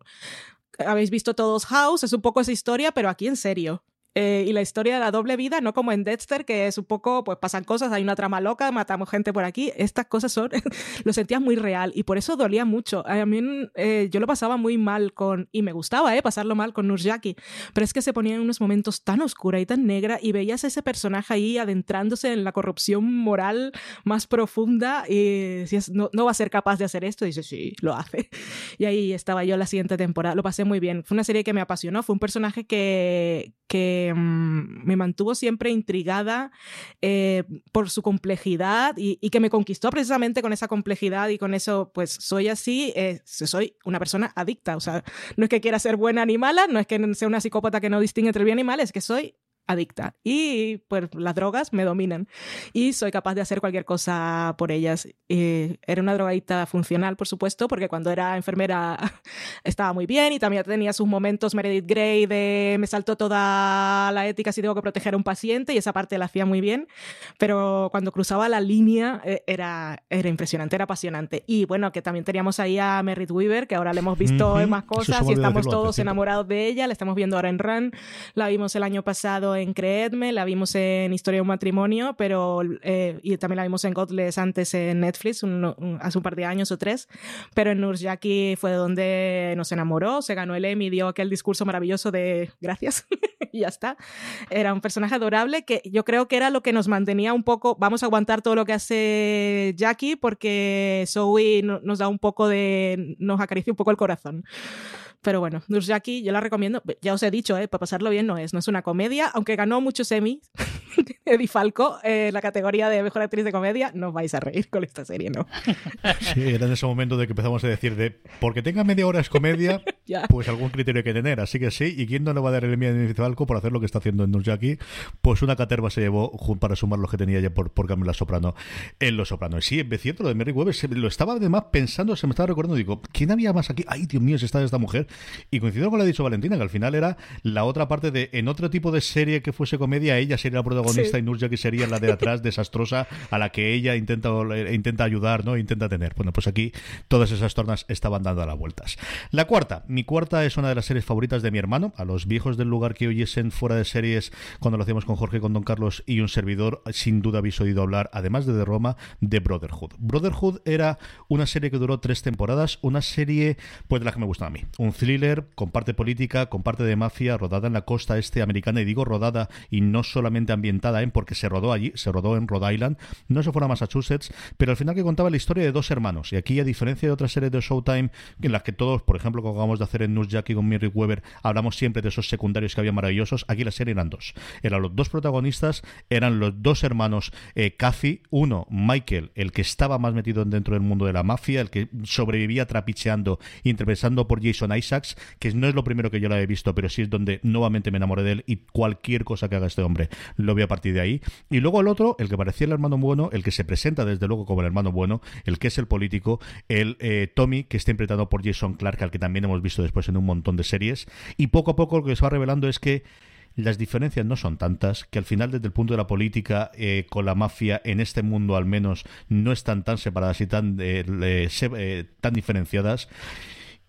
habéis visto todos House, es un poco esa historia, pero aquí en serio. Eh, y la historia de la doble vida, no como en Dexter, que es un poco, pues pasan cosas, hay una trama loca, matamos gente por aquí. Estas cosas son, lo sentías muy real y por eso dolía mucho. A mí eh, yo lo pasaba muy mal con, y me gustaba, ¿eh? Pasarlo mal con Nurjaki, pero es que se ponía en unos momentos tan oscura y tan negra y veías a ese personaje ahí adentrándose en la corrupción moral más profunda y decías, no, no va a ser capaz de hacer esto. Y dice, sí, lo hace. Y ahí estaba yo la siguiente temporada, lo pasé muy bien. Fue una serie que me apasionó, fue un personaje que, que mm, me mantuvo siempre intrigada eh, por su complejidad y, que me conquistó precisamente con esa complejidad y con eso, pues soy así, eh, soy una persona adicta. O sea, no es que quiera ser buena ni mala, no es que sea una psicópata que no distingue entre bien y mal, es que soy adicta. Y pues las drogas me dominan. Y soy capaz de hacer cualquier cosa por ellas. era una drogadicta funcional, por supuesto, porque cuando era enfermera estaba muy bien y también tenía sus momentos Meredith Grey de me saltó toda la ética si tengo que proteger a un paciente y esa parte la hacía muy bien. Pero cuando cruzaba la línea eh, era, era impresionante, era apasionante. Y bueno, que también teníamos ahí a Merritt Weaver, que ahora le hemos visto en más cosas y estamos todos enamorados de ella. La estamos viendo ahora en Run. La vimos el año pasado en Creedme, la vimos en Historia de un matrimonio, pero eh, y también la vimos en Godless antes en Netflix, hace un par de años o tres, pero en Nurse Jackie fue donde nos enamoró, se ganó el Emmy, dio aquel discurso maravilloso de gracias y ya está. Era un personaje adorable que yo creo que era lo que nos mantenía un poco, vamos a aguantar todo lo que hace Jackie porque Zoe nos da un poco de, nos acaricia un poco el corazón. Pero bueno, Jackie yo la recomiendo. Ya os he dicho, ¿eh? para pasarlo bien no es. No es una comedia, aunque ganó muchos Emmys. Eddie Falco, en la categoría de mejor actriz de comedia, no vais a reír con esta serie, ¿no? Sí, era en ese momento de que empezamos a decir de porque tenga media hora es comedia, pues algún criterio hay que tener. Así que sí, ¿y quién no le va a dar el Emmy a Eddie Falco por hacer lo que está haciendo en Jackie? Pues una caterva se llevó para sumar lo que tenía ya por, por Camila Soprano en Los Soprano. Y sí, es cierto, lo de Mary Weber, lo estaba además pensando, se me estaba recordando, digo, ¿quién había más aquí? Ay, Dios mío, si está esta mujer. Y coincido con lo que ha dicho Valentina, que al final era la otra parte de, en otro tipo de serie que fuese comedia, ella sería la protagonista y Nurja que sería la de atrás, desastrosa, a la que ella intenta, intenta ayudar, ¿no? Intenta tener. Bueno, pues aquí todas esas tornas estaban dando a las vueltas. La cuarta, mi cuarta es una de las series favoritas de mi hermano. A los viejos del lugar que oyesen fuera de series, cuando lo hacíamos con Jorge, con Don Carlos y un servidor, sin duda habéis oído hablar, además de The Roma, de Brotherhood. Brotherhood era una serie que duró tres temporadas, una serie, pues de la que me gusta a mí. Un thriller con parte política, con parte de mafia, rodada en la costa este americana, y digo rodada y no solamente ambientada en, porque se rodó allí, se rodó en Rhode Island, no se fuera a Massachusetts, pero al final que contaba la historia de dos hermanos. Y aquí, a diferencia de otras series de Showtime, en las que todos, por ejemplo, como acabamos de hacer en Nurse Jackie con Mary Weber, hablamos siempre de esos secundarios que había maravillosos, aquí la serie eran dos. Eran los dos protagonistas, eran los dos hermanos eh, Cathy, uno, Michael, el que estaba más metido dentro del mundo de la mafia, el que sobrevivía trapicheando, interpretando por Jason Isaacs, que no es lo primero que yo la he visto, pero sí es donde nuevamente me enamoré de él y cualquier cosa que haga este hombre lo voy a partir de ahí. Y luego el otro, el que parecía el hermano bueno, el que se presenta desde luego como el hermano bueno, el que es el político, el eh, Tommy, que está interpretado por Jason Clark, al que también hemos visto después en un montón de series. Y poco a poco lo que se va revelando es que las diferencias no son tantas, que al final desde el punto de la política eh, con la mafia en este mundo al menos no están tan separadas y tan, eh, eh, tan diferenciadas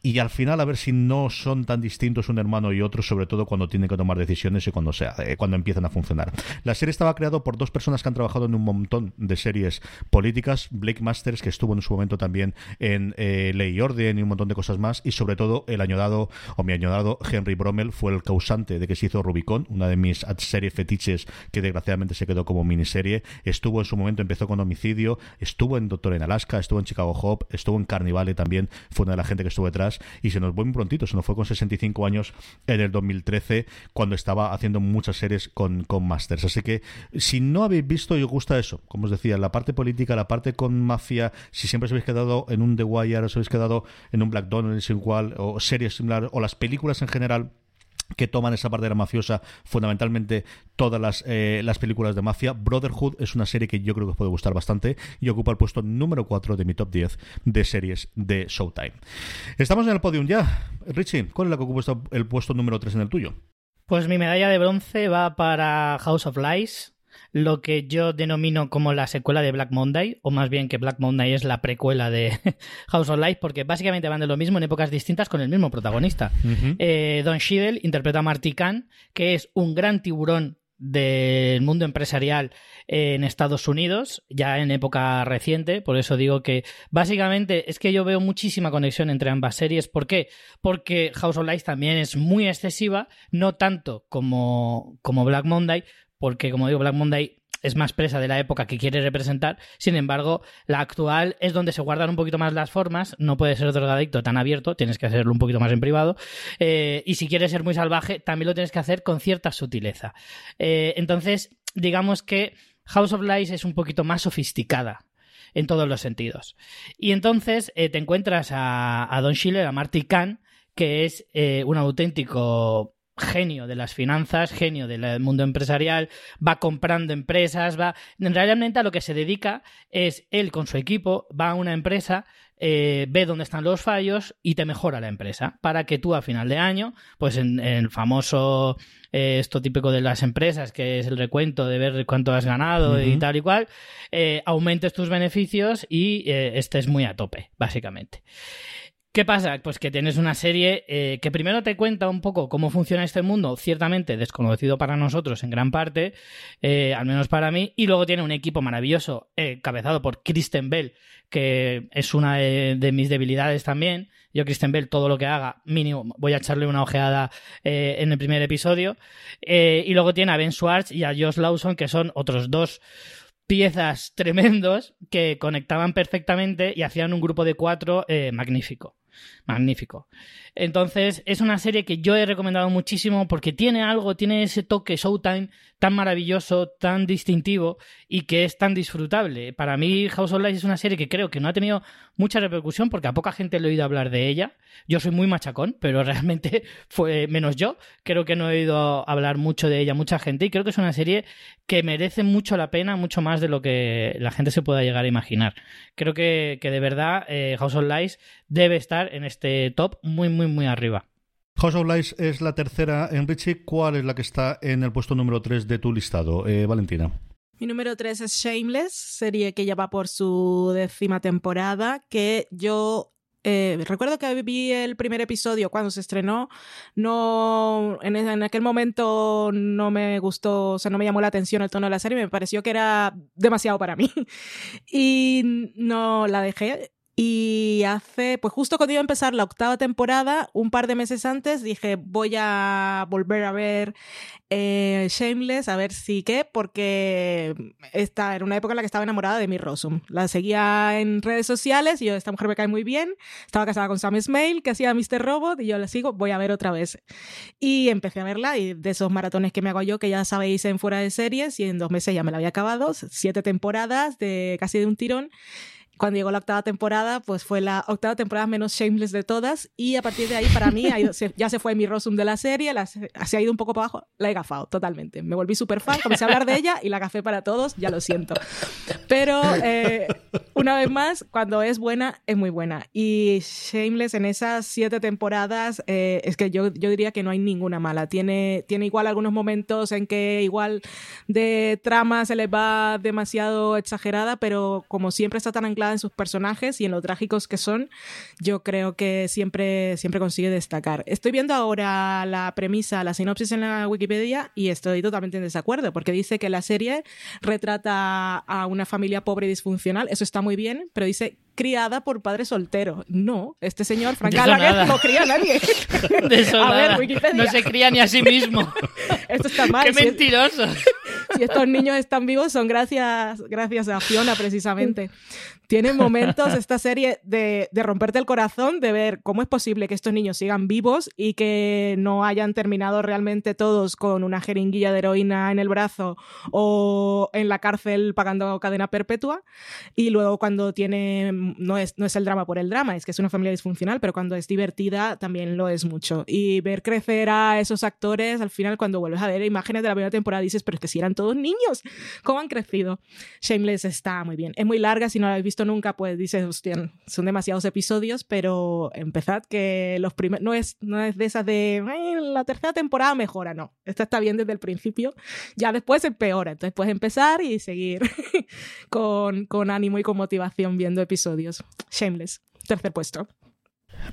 y al final a ver si no son tan distintos un hermano y otro, sobre todo cuando tienen que tomar decisiones y cuando, sea, eh, cuando empiezan a funcionar. La serie estaba creada por dos personas que han trabajado en un montón de series políticas, Blake Masters, que estuvo en su momento también en eh, Ley y Orden y un montón de cosas más, y sobre todo el añodado, o mi añodado, Henry Brommel, fue el causante de que se hizo Rubicon, una de mis series fetiches que desgraciadamente se quedó como miniserie. Estuvo en su momento, empezó con Homicidio, estuvo en Doctor en Alaska, estuvo en Chicago Hop, estuvo en Carnivale también, fue una de la gente que estuvo detrás y se nos fue muy prontito, se nos fue con 65 años en el 2013 cuando estaba haciendo muchas series con, con Masters. Así que si no habéis visto y os gusta eso, como os decía, la parte política, la parte con mafia, si siempre os habéis quedado en un The Wire, os habéis quedado en un Black Donald igual, o series similares, o las películas en general, que toman esa parte de la mafiosa, fundamentalmente todas las, eh, las, películas de mafia. Brotherhood es una serie que yo creo que os puede gustar bastante y ocupa el puesto número 4 de mi top 10 de series de Showtime. Estamos en el podium ya. Richie, ¿cuál es la que ocupa el puesto número 3 en el tuyo? Pues mi medalla de bronce va para House of Lies lo que yo denomino como la secuela de Black Monday, o más bien que Black Monday es la precuela de House of Life, porque básicamente van de lo mismo en épocas distintas con el mismo protagonista. Eh, Don Cheadle interpreta a Marty Khan, que es un gran tiburón del mundo empresarial en Estados Unidos, ya en época reciente, por eso digo que básicamente es que yo veo muchísima conexión entre ambas series. ¿Por qué? Porque House of Life también es muy excesiva, no tanto como, como Black Monday, porque como digo, Black Monday es más presa de la época que quiere representar. Sin embargo, la actual es donde se guardan un poquito más las formas. No puede ser drogadicto tan abierto, tienes que hacerlo un poquito más en privado. Eh, y si quieres ser muy salvaje, también lo tienes que hacer con cierta sutileza. Eh, entonces, digamos que House of Lies es un poquito más sofisticada en todos los sentidos. Y entonces eh, te encuentras a, Don Schiller, a Marty Kahn, que es un auténtico genio de las finanzas, genio del mundo empresarial, va comprando empresas, va... Realmente a lo que se dedica es él con su equipo, va a una empresa, eh, ve dónde están los fallos y te mejora la empresa para que tú a final de año, pues en, el famoso eh, esto típico de las empresas, que es el recuento de ver cuánto has ganado y tal y cual, eh, aumentes tus beneficios y estés muy a tope, básicamente. ¿Qué pasa? Pues que tienes una serie eh, que primero te cuenta un poco cómo funciona este mundo, ciertamente desconocido para nosotros en gran parte, eh, al menos para mí, y luego tiene un equipo maravilloso, eh, cabezado por Kristen Bell, que es una de, mis debilidades también. Yo, Kristen Bell, todo lo que haga, mínimo, voy a echarle una ojeada en el primer episodio. y luego tiene a Ben Schwartz y a Josh Lawson, que son otros dos piezas tremendos que conectaban perfectamente y hacían un grupo de cuatro magnífico magnífico. Entonces, es una serie que yo he recomendado muchísimo porque tiene algo, tiene ese toque Showtime tan maravilloso, tan distintivo y que es tan disfrutable. Para mí, House of Lies es una serie que creo que no ha tenido mucha repercusión porque a poca gente le he oído hablar de ella. Yo soy muy machacón, pero realmente fue menos yo. Creo que no he oído hablar mucho de ella mucha gente y creo que es una serie que merece mucho la pena, mucho más de lo que la gente se pueda llegar a imaginar. Creo que, de verdad eh, House of Lies debe estar en este top muy, muy, muy arriba. House of Lies es la tercera en Richie. ¿Cuál es la que está en el puesto número 3 de tu listado, eh, Valentina? Mi número 3 es Shameless, serie que ya va por su décima temporada, que yo eh, recuerdo que vi el primer episodio cuando se estrenó, no en, en, aquel momento no me gustó, o sea, no me llamó la atención el tono de la serie, me pareció que era demasiado para mí y no la dejé. Y hace, pues justo cuando iba a empezar la octava temporada, un par de meses antes, dije, voy a volver a ver eh, Shameless, a ver si qué, porque esta era una época en la que estaba enamorada de mi Rossum. La seguía en redes sociales y yo, esta mujer me cae muy bien. Estaba casada con Sam Smale, que hacía Mr. Robot, y yo la sigo, voy a ver otra vez. Y empecé a verla, y de esos maratones que me hago yo, que ya sabéis en fuera de series, y en dos meses ya me la había acabado, siete temporadas de casi de un tirón Cuando llegó la octava temporada, pues fue la octava temporada menos shameless de todas y a partir de ahí para mí ya se fue mi rosum de la serie, se ha ido un poco para abajo, la he gafado totalmente. Me volví súper fan, comencé a hablar de ella y la gafé para todos, ya lo siento. Pero eh, una vez más, cuando es buena, es muy buena. Y Shameless en esas siete temporadas, eh, es que yo, yo diría que no hay ninguna mala. Tiene, tiene igual algunos momentos en que igual de trama se les va demasiado exagerada, pero como siempre está tan anclada en sus personajes y en lo trágicos que son, yo creo que siempre, siempre consigue destacar. Estoy viendo ahora la premisa, la sinopsis en la Wikipedia y estoy totalmente en desacuerdo, porque dice que la serie retrata a una familia pobre y disfuncional, eso está muy bien, pero dice criada por padre soltero. No, este señor, Frank Gallagher, no cría a nadie. a ver, Wikipedia. No se cría ni a sí mismo. Esto está mal. ¡Qué mentiroso! si estos niños están vivos son gracias, gracias a Fiona, precisamente tiene momentos esta serie de, de, romperte el corazón, de ver cómo es posible que estos niños sigan vivos y que no hayan terminado realmente todos con una jeringuilla de heroína en el brazo o en la cárcel pagando cadena perpetua. Y luego cuando tiene, no es, no es el drama por el drama, es que es una familia disfuncional, pero cuando es divertida también lo es mucho. Y ver crecer a esos actores, al final cuando vuelves a ver imágenes de la primera temporada dices, pero es que si eran todos niños, ¿cómo han crecido? Shameless está muy bien. Es muy larga, si no la habéis visto nunca, pues dices, hostia, son demasiados episodios, pero empezad que los primeros, no es, no es de esas de, la tercera temporada mejora, no, esta está bien desde el principio, ya después empeora, entonces puedes empezar y seguir con, con ánimo y con motivación viendo episodios. Shameless, tercer puesto.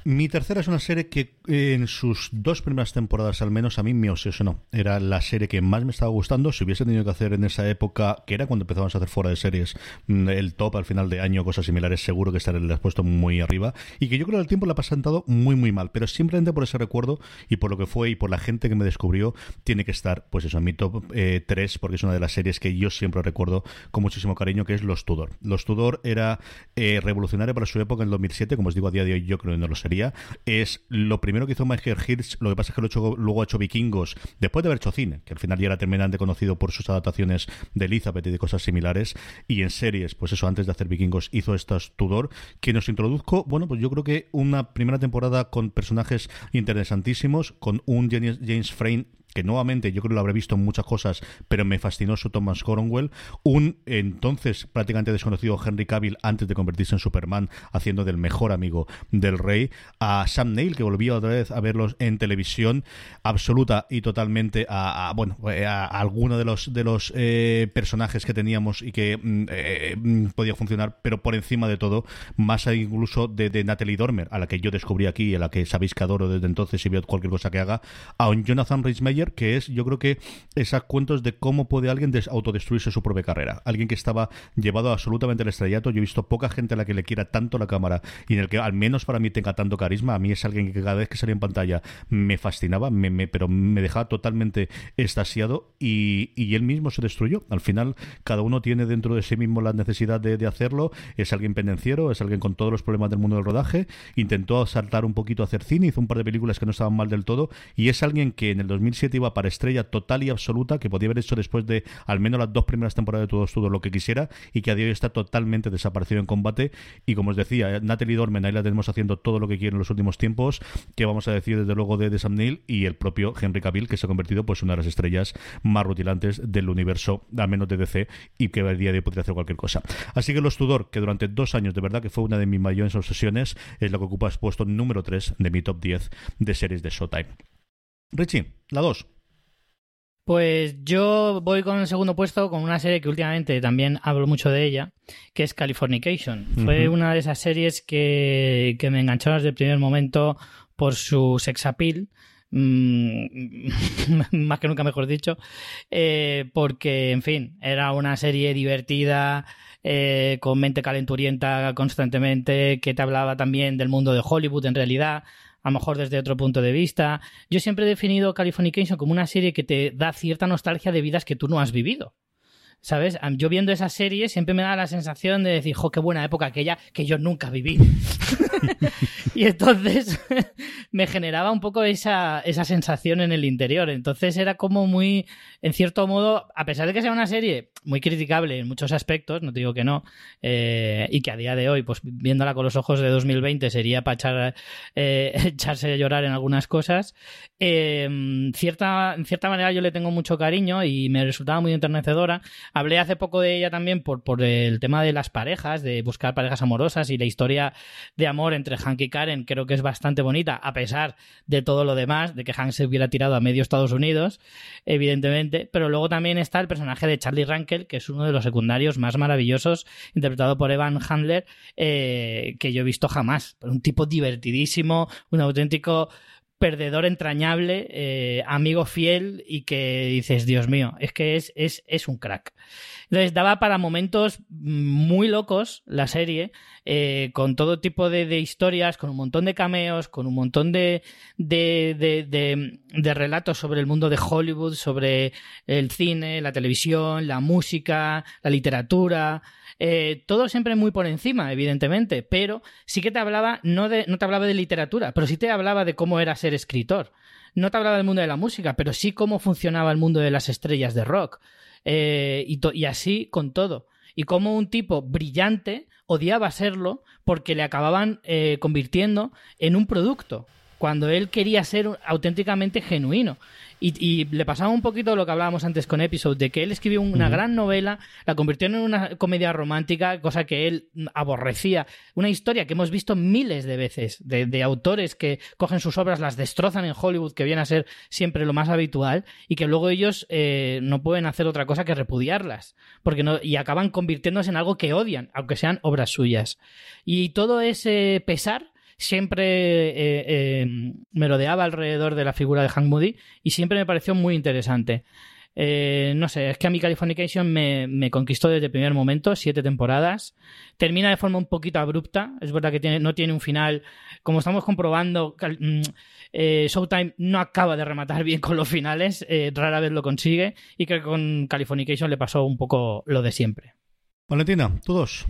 Mi tercera es una serie que eh, en sus dos primeras temporadas al menos a mí me obsesionó. Era la serie que más me estaba gustando. Si hubiese tenido que hacer en esa época, que era cuando empezamos a hacer fuera de series, mm, el top al final de año, cosas similares, seguro que estaría el puesto muy arriba. Y que yo creo que el tiempo la ha pasado muy, muy mal. Pero simplemente por ese recuerdo y por lo que fue y por la gente que me descubrió, tiene que estar, pues eso, en mi top 3, eh, porque es una de las series que yo siempre recuerdo con muchísimo cariño, que es Los Tudor. Los Tudor era eh, revolucionario para su época en 2007, como os digo, a día de hoy yo creo que no lo sería. Es lo primero que hizo Michael Hirsch, lo que pasa es que lo luego ha hecho Vikingos, después de haber hecho cine, que al final ya era terminante conocido por sus adaptaciones de Elizabeth y de cosas similares, y en series, pues eso, antes de hacer Vikingos, hizo estas Tudor, que nos introduzco, bueno, pues yo creo que una primera temporada con personajes interesantísimos, con un James Frame que nuevamente yo creo que lo habré visto en muchas cosas, pero me fascinó su Thomas Cornwell, un entonces prácticamente desconocido Henry Cavill antes de convertirse en Superman, haciendo del mejor amigo del rey, a Sam Neill, que volvió otra vez a verlos en televisión, absoluta y totalmente a, bueno, a, alguno de los, de los eh, personajes que teníamos y que mm, eh, podía funcionar, pero por encima de todo, más incluso de, de, Natalie Dormer, a la que yo descubrí aquí, a la que sabéis que adoro desde entonces y veo cualquier cosa que haga, a un Jonathan Rhys que es, yo creo que, esas cuentos de cómo puede alguien autodestruirse su propia carrera. Alguien que estaba llevado absolutamente al estrellato. Yo he visto poca gente a la que le quiera tanto la cámara y en el que, al menos para mí, tenga tanto carisma. A mí es alguien que cada vez que salía en pantalla me fascinaba, me, pero me dejaba totalmente estasiado y, él mismo se destruyó. Al final, cada uno tiene dentro de sí mismo la necesidad de, hacerlo. Es alguien pendenciero, es alguien con todos los problemas del mundo del rodaje. Intentó saltar un poquito a hacer cine, hizo un par de películas que no estaban mal del todo y es alguien que en el 2007 para estrella total y absoluta que podía haber hecho después de al menos las dos primeras temporadas de Todos Todo lo que quisiera y que a día de hoy está totalmente desaparecido en combate. Y como os decía, Natalie Dormen ahí la tenemos haciendo todo lo que quiere en los últimos tiempos, que vamos a decir desde luego de, de Sam Neill y el propio Henry Cavill, que se ha convertido pues una de las estrellas más rutilantes del universo, al menos de DC, y que a día de hoy podría hacer cualquier cosa. Así que Los Tudor, que durante dos años de verdad que fue una de mis mayores obsesiones, es lo que ocupa el puesto número 3 de mi top 10 de series de Showtime. Richie, la 2. Pues yo voy con el segundo puesto con una serie que últimamente también hablo mucho de ella, que es Californication. Fue una de esas series que, que me enganchó desde el primer momento por su sex appeal. Mm, más que nunca mejor dicho, eh, porque, en fin, era una serie divertida, eh, con mente calenturienta constantemente, que te hablaba también del mundo de Hollywood en realidad, a lo mejor desde otro punto de vista. Yo siempre he definido Californication como una serie que te da cierta nostalgia de vidas que tú no has vivido. ¿Sabes? Yo viendo esa serie siempre me da la sensación de decir, jo, qué buena época aquella que yo nunca viví. y entonces me generaba un poco esa, esa sensación en el interior. Entonces era como muy, en cierto modo, a pesar de que sea una serie muy criticable en muchos aspectos, no te digo que no, eh, y que a día de hoy, pues viéndola con los ojos de 2020 sería para echar, eh, echarse a llorar en algunas cosas, eh, cierta, en cierta manera yo le tengo mucho cariño y me resultaba muy enternecedora. Hablé hace poco de ella también por, por el tema de las parejas, de buscar parejas amorosas y la historia de amor entre Hank y Karen creo que es bastante bonita, a pesar de todo lo demás, de que Hank se hubiera tirado a medio Estados Unidos, evidentemente, pero luego también está el personaje de Charlie Rankel, que es uno de los secundarios más maravillosos, interpretado por Evan Handler, eh, que yo he visto jamás. Un tipo divertidísimo, un auténtico perdedor entrañable, eh, amigo fiel y que dices, Dios mío, es que es, es, es un crack. Entonces daba para momentos muy locos la serie, eh, con todo tipo de, historias, con un montón de cameos, con un montón de, de, de, de, relatos sobre el mundo de Hollywood, sobre el cine, la televisión, la música, la literatura. Eh, todo siempre muy por encima, evidentemente, pero sí que te hablaba, no, de, no te hablaba de literatura, pero sí te hablaba de cómo era ser escritor. No te hablaba del mundo de la música, pero sí cómo funcionaba el mundo de las estrellas de rock. Eh, y, así con todo. Y como un tipo brillante odiaba serlo porque le acababan eh, convirtiendo en un producto cuando él quería ser auténticamente genuino. Y, le pasaba un poquito lo que hablábamos antes con Episode, de que él escribió una gran novela, la convirtió en una comedia romántica, cosa que él aborrecía. Una historia que hemos visto miles de veces, de, autores que cogen sus obras, las destrozan en Hollywood, que viene a ser siempre lo más habitual, y que luego ellos eh, no pueden hacer otra cosa que repudiarlas, porque no, y acaban convirtiéndose en algo que odian, aunque sean obras suyas. Y todo ese pesar siempre eh, eh, me rodeaba alrededor de la figura de Hank Moody y siempre me pareció muy interesante. Eh, no sé, es que a mí Californication me, me, conquistó desde el primer momento, siete temporadas. Termina de forma un poquito abrupta, es verdad que no tiene un final. Como estamos comprobando, mm, Showtime no acaba de rematar bien con los finales, rara vez lo consigue, y creo que con Californication le pasó un poco lo de siempre. Valentina, todos.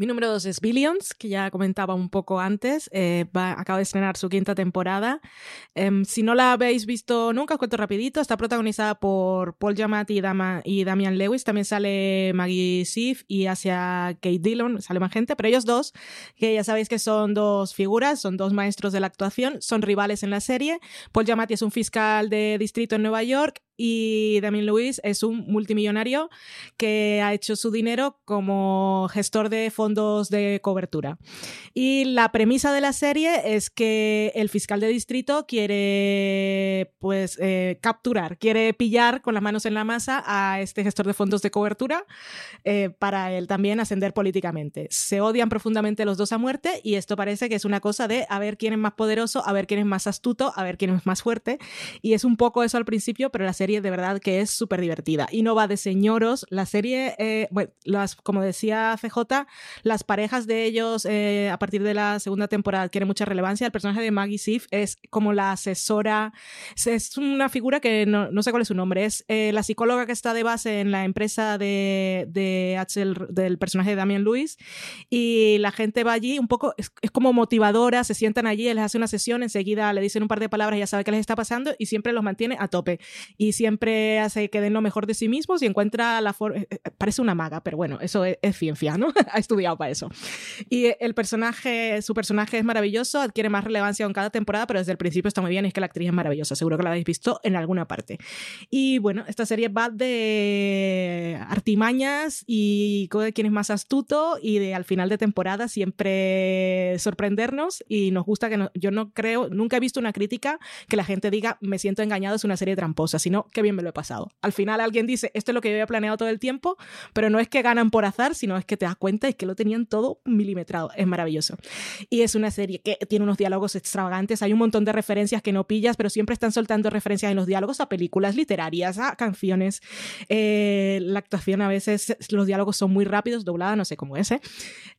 Mi número dos es Billions, que ya comentaba un poco antes. Eh, acaba de estrenar su quinta temporada. Em, si no la habéis visto nunca, os cuento rapidito. Está protagonizada por Paul Giamatti y, y Damian Lewis. También sale Maggie Siff y hacia Kate Dillon. Sale más gente. Pero ellos dos, que ya sabéis que son dos figuras, son dos maestros de la actuación, son rivales en la serie. Paul Giamatti es un fiscal de distrito en Nueva York y Damien Lewis es un multimillonario que ha hecho su dinero como gestor de fondos de cobertura. Y la premisa de la serie es que el fiscal de distrito quiere pues eh, capturar, quiere pillar con las manos en la masa a este gestor de fondos de cobertura eh, para él también ascender políticamente. Se odian profundamente los dos a muerte y esto parece que es una cosa de a ver quién es más poderoso, a ver quién es más astuto, a ver quién es más fuerte. Y es un poco eso al principio, pero la serie de verdad que es súper divertida. Y no va de señoros. La serie, eh, bueno, las, como decía CJ, las parejas de ellos eh, a partir de la segunda temporada tienen mucha relevancia. El personaje de Maggie Sif es como la asesora, es una figura que no, no sé cuál es su nombre, es eh, la psicóloga que está de base en la empresa de, de del personaje de Damien Lewis. Y la gente va allí un poco, es, es como motivadora, se sientan allí, les hace una sesión, enseguida le dicen un par de palabras, ya sabe qué les está pasando y siempre los mantiene a tope. Y siempre hace que den lo mejor de sí mismos y encuentra la forma. Eh, eh, parece una maga, pero bueno, eso es, ciencia, ¿no? ha estudiado para eso. Y el personaje, su personaje es maravilloso, adquiere más relevancia en cada temporada, pero desde el principio está muy bien. Es que la actriz es maravillosa, seguro que la habéis visto en alguna parte. Y bueno, esta serie va de artimañas y de quién es más astuto y de al final de temporada siempre sorprendernos. Y nos gusta que yo no creo, nunca he visto una crítica que la gente diga me siento engañado, es una serie tramposa, sino que bien me lo he pasado. Al final alguien dice, esto es lo que yo había planeado todo el tiempo, pero no es que ganan por azar, sino es que te das cuenta y que lo tenían todo milimetrado. Es maravilloso. Y es una serie que tiene unos diálogos extravagantes, hay un montón de referencias que no pillas, pero siempre están soltando referencias en los diálogos a películas literarias, a canciones. Eh, la actuación a veces, los diálogos son muy rápidos, doblada, no sé cómo es, ¿eh?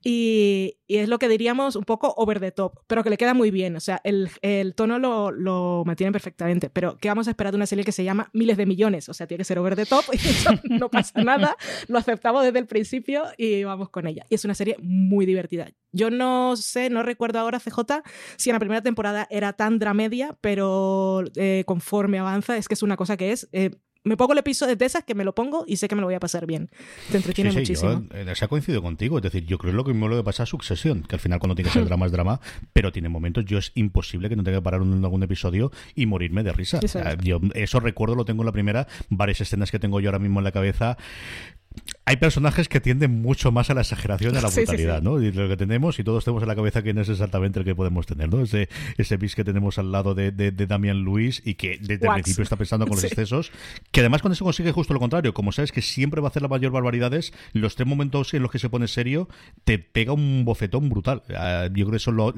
y, y, es lo que diríamos un poco over the top, pero que le queda muy bien. O sea, el, el tono lo, lo mantiene perfectamente. Pero ¿qué vamos a esperar de una serie que se llama miles de millones, o sea, tiene que ser over the top, y no pasa nada, lo aceptamos desde el principio y vamos con ella. Y es una serie muy divertida. Yo no sé, no recuerdo ahora, CJ, si en la primera temporada era tan dramedia, pero eh, conforme avanza es que es una cosa que es... Eh, me pongo el episodio de esas que me lo pongo y sé que me lo voy a pasar bien. Te entretiene muchísimo. Eh, se ha coincidido contigo. Es decir, yo creo lo que mismo lo que pasa a que al final cuando tiene que ser drama es drama, pero tiene momentos, yo es imposible que no tenga que parar en algún episodio y morirme de risa. yo eso recuerdo, lo tengo en la primera, varias escenas que tengo yo ahora mismo en la cabeza hay personajes que tienden mucho más a la exageración, a la brutalidad, ¿no? Y lo que tenemos, y todos tenemos en la cabeza quién es exactamente el que podemos tener, ¿no? Ese, ese bis que tenemos al lado de, de, Damian Luis y que desde el principio está pensando con los excesos, que además con eso consigue justo lo contrario. Como sabes que siempre va a hacer la mayor barbaridades, los tres momentos en los que se pone serio, te pega un bofetón brutal. Ah, yo creo que eso lo,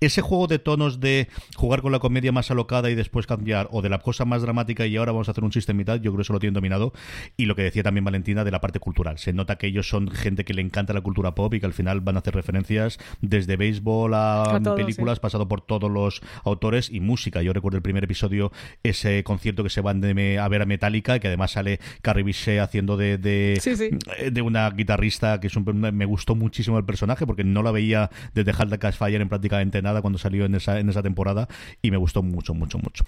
ese juego de tonos de jugar con la comedia más alocada y después cambiar, o de la cosa más dramática y ahora vamos a hacer un chiste en mitad, yo creo que eso lo tienen dominado. Y lo que decía también Valentina de la parte cultural. Se nota que ellos son gente que le encanta la cultura pop y que al final van a hacer referencias desde béisbol a, películas, pasado por todos los autores y música. Yo recuerdo el primer episodio, ese concierto que se van de, a ver a Metallica, que además sale Carrie Bichet haciendo de, de, de, una guitarrista que es me gustó muchísimo el personaje porque no la veía desde Hard Cash Fire en prácticamente nada cuando salió en esa, en esa temporada y me gustó mucho, mucho, mucho.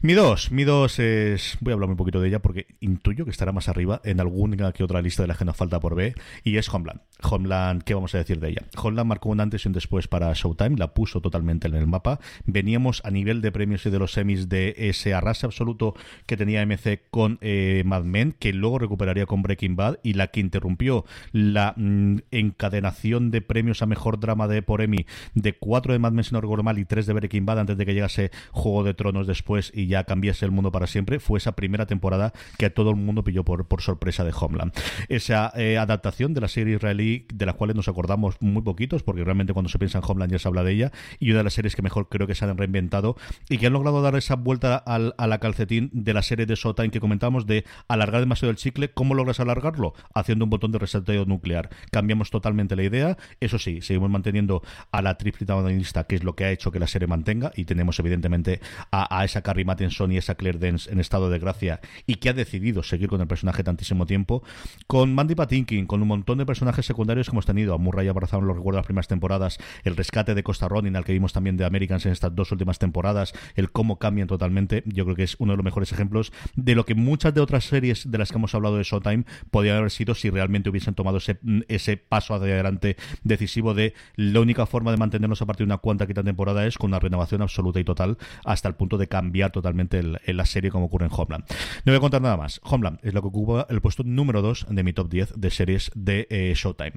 Mi dos, mi dos es, voy a hablar un poquito de ella porque intuyo que estará más arriba en alguna que otra lista de las que nos falta por ver, y es Homeland. Homeland, ¿qué vamos a decir de ella? Homeland marcó un antes y un después para Showtime, la puso totalmente en el mapa. Veníamos a nivel de premios y de los semis de ese arrase absoluto que tenía MC con eh, Mad Men, que luego recuperaría con Breaking Bad, y la que interrumpió la mm, encadenación de premios a mejor drama de por Emmy de cuatro de Mad Men, si no recuerdo mal, y tres de Breaking Bad antes de que llegase Juego de Tronos después y ya cambiase el mundo para siempre, fue esa primera temporada que a todo el mundo pilló por, por sorpresa de Homeland esa eh, adaptación de la serie israelí de las cuales nos acordamos muy poquitos, porque realmente cuando se piensa en Homeland ya se habla de ella, y una de las series que mejor creo que se han reinventado y que han logrado dar esa vuelta al, a la calcetín de la serie de Showtime que comentábamos de alargar demasiado el chicle. ¿Cómo logras alargarlo? Haciendo un botón de reseteo nuclear. Cambiamos totalmente la idea. Eso sí, seguimos manteniendo a la triple protagonista, que es lo que ha hecho que la serie mantenga, y tenemos evidentemente a, esa Carrie Matheson y esa Claire Dance en estado de gracia y que ha decidido seguir con el personaje tantísimo tiempo con Mandy Patinkin, con un montón de personajes secundarios que hemos tenido. A Murray Abrazado lo recuerdo las primeras temporadas, el rescate de Costa Ronin, al que vimos también de Americans en estas dos últimas temporadas, el cómo cambian totalmente. Yo creo que es uno de los mejores ejemplos de lo que muchas de otras series de las que hemos hablado de Showtime podrían haber sido si realmente hubiesen tomado ese, ese paso hacia adelante decisivo de la única forma de mantenernos a partir de una cuanta quita temporada es con una renovación absoluta y total hasta el punto de cambiar totalmente la serie como ocurre en Homeland. No voy a contar nada más. Homeland es lo que ocupa el puesto número 2 de mi top 10 de series de eh, Showtime.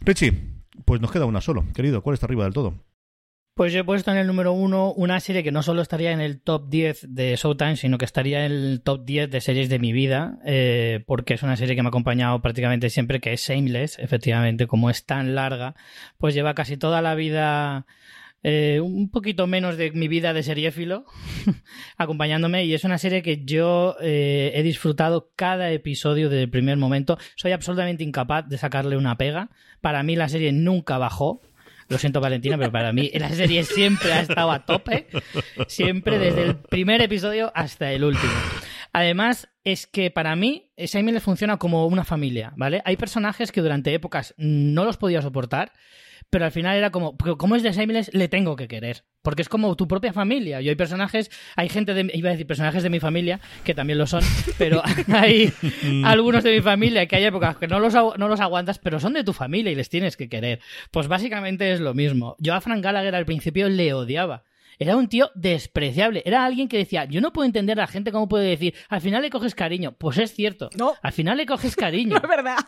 Richie, pues nos queda una solo. Querido, ¿cuál está arriba del todo? Pues yo he puesto en el número uno una serie que no solo estaría en el top 10 de Showtime, sino que estaría en el top 10 de series de mi vida, eh, porque es una serie que me ha acompañado prácticamente siempre, que es Shameless, efectivamente, como es tan larga, pues lleva casi toda la vida eh, un poquito menos de mi vida de seriéfilo acompañándome y es una serie que yo eh, he disfrutado cada episodio desde el primer momento. Soy absolutamente incapaz de sacarle una pega. Para mí la serie nunca bajó. Lo siento, Valentina, pero para mí la serie siempre ha estado a tope. Siempre, desde el primer episodio hasta el último. Además, es que para mí, Simon le funciona como una familia, ¿vale? Hay personajes que durante épocas no los podía soportar pero al final era como, como es de Shameless, le tengo que querer. Porque es como tu propia familia. Y hay personajes, hay gente de, iba a decir personajes de mi familia, que también lo son, pero hay algunos de mi familia que hay épocas que no los, no los aguantas, pero son de tu familia y les tienes que querer. Pues básicamente es lo mismo. Yo a Frank Gallagher al principio le odiaba. Era un tío despreciable. Era alguien que decía, yo no puedo entender a la gente cómo puede decir, al final le coges cariño. Pues es cierto. No. Al final le coges cariño. es verdad.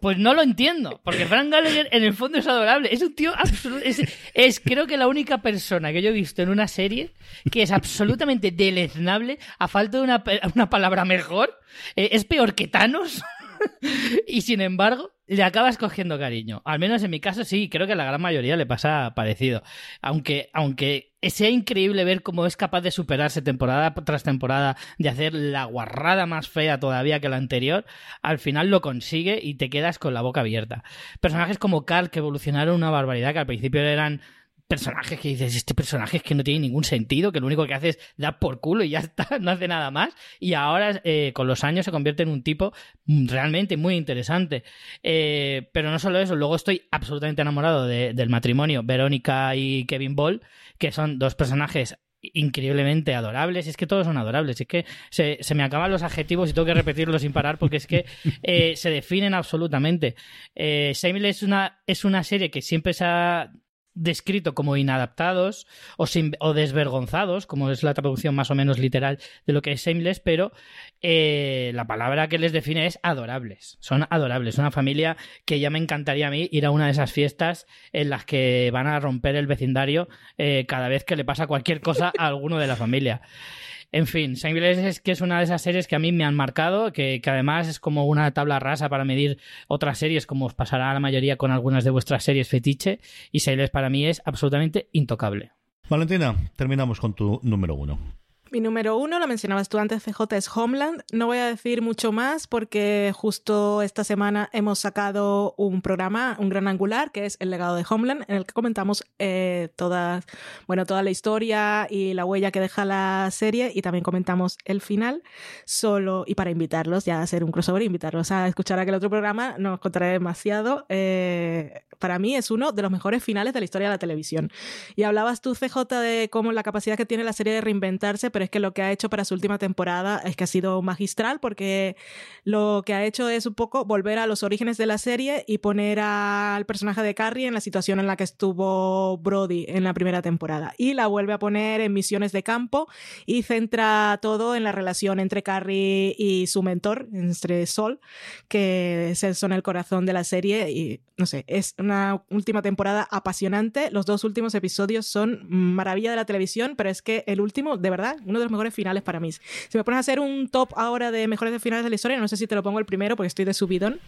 Pues no lo entiendo, porque Frank Gallagher en el fondo es adorable. Es un tío absoluto. Es, creo que la única persona que yo he visto en una serie que es absolutamente deleznable, a falta de una, una palabra mejor. Eh, es peor que Thanos. y sin embargo, le acabas cogiendo cariño. Al menos en mi caso sí, creo que a la gran mayoría le pasa parecido. Aunque, aunque sea increíble ver cómo es capaz de superarse temporada tras temporada, de hacer la guarrada más fea todavía que la anterior, al final lo consigue y te quedas con la boca abierta. Personajes como Carl que evolucionaron una barbaridad, que al principio eran personajes que dices, este personaje es que no tiene ningún sentido, que lo único que hace es dar por culo y ya está, no hace nada más. Y ahora, eh, con los años, se convierte en un tipo realmente muy interesante. Eh, pero no solo eso, luego estoy absolutamente enamorado del matrimonio Verónica y Kevin Ball, que son dos personajes increíblemente adorables. Es que todos son adorables. Es que se, me acaban los adjetivos y tengo que repetirlos sin parar porque es que eh, se definen absolutamente. Eh, es una, es una serie que siempre se ha descrito como inadaptados o, o, desvergonzados, como es la traducción más o menos literal de lo que es Shameless, pero eh, la palabra que les define es adorables. Son adorables. Una familia que ya me encantaría a mí ir a una de esas fiestas en las que van a romper el vecindario eh, cada vez que le pasa cualquier cosa a alguno de la familia. En fin, Shameless es que es una de esas series que a mí me han marcado, que, además es como una tabla rasa para medir otras series, como os pasará a la mayoría con algunas de vuestras series fetiche, y Shameless para mí es absolutamente intocable. Valentina, terminamos con tu número uno. Mi número uno, lo mencionabas tú antes, CJ, es Homeland. No voy a decir mucho más porque justo esta semana hemos sacado un programa, un gran angular, que es El legado de Homeland, en el que comentamos eh, toda, bueno, toda la historia y la huella que deja la serie y también comentamos el final. Solo, y para invitarlos ya a hacer un crossover, invitarlos a escuchar aquel otro programa, no os contaré demasiado. Eh, para mí es uno de los mejores finales de la historia de la televisión. Y hablabas tú, CJ, de cómo la capacidad que tiene la serie de reinventarse, pero es que lo que ha hecho para su última temporada es que ha sido magistral porque lo que ha hecho es un poco volver a los orígenes de la serie y poner al personaje de Carrie en la situación en la que estuvo Brody en la primera temporada. Y la vuelve a poner en misiones de campo y centra todo en la relación entre Carrie y su mentor, entre Sol, que es el son el corazón de la serie y no sé, es una última temporada apasionante. Los dos últimos episodios son maravilla de la televisión, pero es que el último, de verdad, uno de los mejores finales para mí. Si me pones a hacer un top ahora de mejores finales de la historia, no sé si te lo pongo el primero porque estoy de subidón.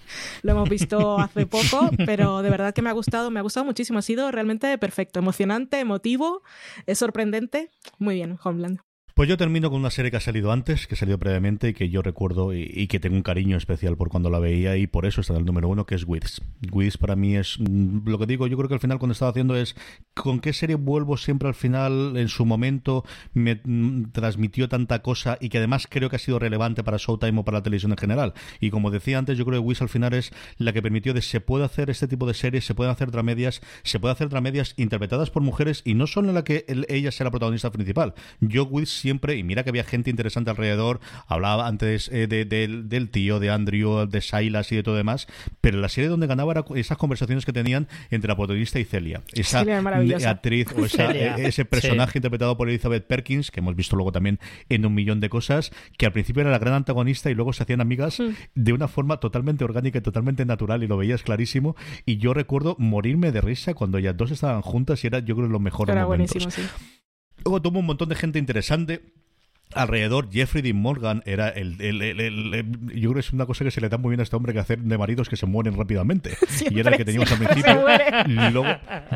Lo hemos visto hace poco, pero de verdad que me ha gustado, me ha gustado muchísimo. Ha sido realmente perfecto, emocionante, emotivo, es sorprendente. Muy bien, Homeland. Pues yo termino con una serie que ha salido antes, que salió previamente y que yo recuerdo y, que tengo un cariño especial por cuando la veía y por eso está en el número uno, que es Wiz. Wiz para mí es mm, lo que digo, yo creo que al final cuando estaba haciendo es con qué serie vuelvo siempre al final en su momento me mm, transmitió tanta cosa y que además creo que ha sido relevante para Showtime o para la televisión en general. Y como decía antes, yo creo que Wiz al final es la que permitió de se puede hacer este tipo de series, se pueden hacer dramedias, se puede hacer dramedias interpretadas por mujeres y no solo en la que ella sea la protagonista principal. Yo Wiz siempre, y mira que había gente interesante alrededor, hablaba antes eh, del tío, de Andrew, de Silas y de todo demás, pero la serie donde ganaba era esas conversaciones que tenían entre la protagonista y Celia. Esa actriz o eh, ese personaje interpretado por Elizabeth Perkins, que hemos visto luego también en un millón de cosas, que al principio era la gran antagonista y luego se hacían amigas mm. de una forma totalmente orgánica y totalmente natural y lo veías clarísimo. Y yo recuerdo morirme de risa cuando ellas dos estaban juntas y era yo creo lo mejor de momentos. Luego tuvo un montón de gente interesante alrededor Jeffrey Dean Morgan era el, yo creo que es una cosa que se le da muy bien a este hombre que hacer de maridos que se mueren rápidamente. Y era el que teníamos al principio. luego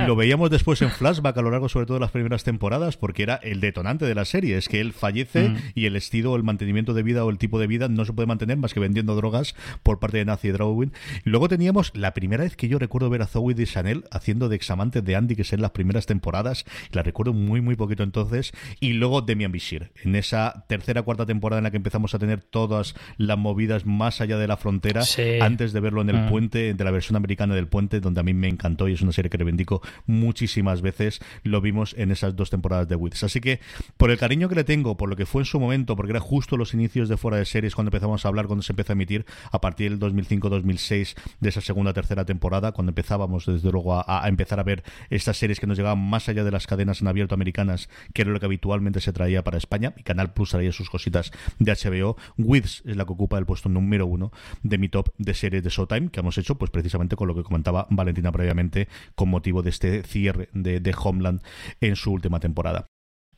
lo veíamos después en flashback a lo largo sobre todo de las primeras temporadas porque era el detonante de la serie. Es que él fallece mm. y el estilo el mantenimiento de vida o el tipo de vida no se puede mantener más que vendiendo drogas por parte de Nazi y Drawin. Luego teníamos la primera vez que yo recuerdo ver a Zoe de Chanel haciendo de examante de Andy que es en las primeras temporadas. La recuerdo muy muy poquito entonces. Y luego Demian Bishir en esa tercera cuarta temporada en la que empezamos a tener todas las movidas más allá de la frontera, antes de verlo en el mm. puente, de la versión americana del puente, donde a mí me encantó y es una serie que reivindico muchísimas veces, lo vimos en esas dos temporadas de Wits. Así que, por el cariño que le tengo, por lo que fue en su momento, porque era justo los inicios de fuera de series cuando empezamos a hablar, cuando se empezó a emitir, a partir del 2005-2006 de esa segunda tercera temporada, cuando empezábamos desde luego a, a, empezar a ver estas series que nos llegaban más allá de las cadenas en abierto americanas, que era lo que habitualmente se traía para España, y Canal Plus traía sus cositas de HBO. Wiz es la que ocupa el puesto número uno de mi top de series de Showtime, que hemos hecho pues precisamente con lo que comentaba Valentina previamente, con motivo de este cierre de, de Homeland en su última temporada.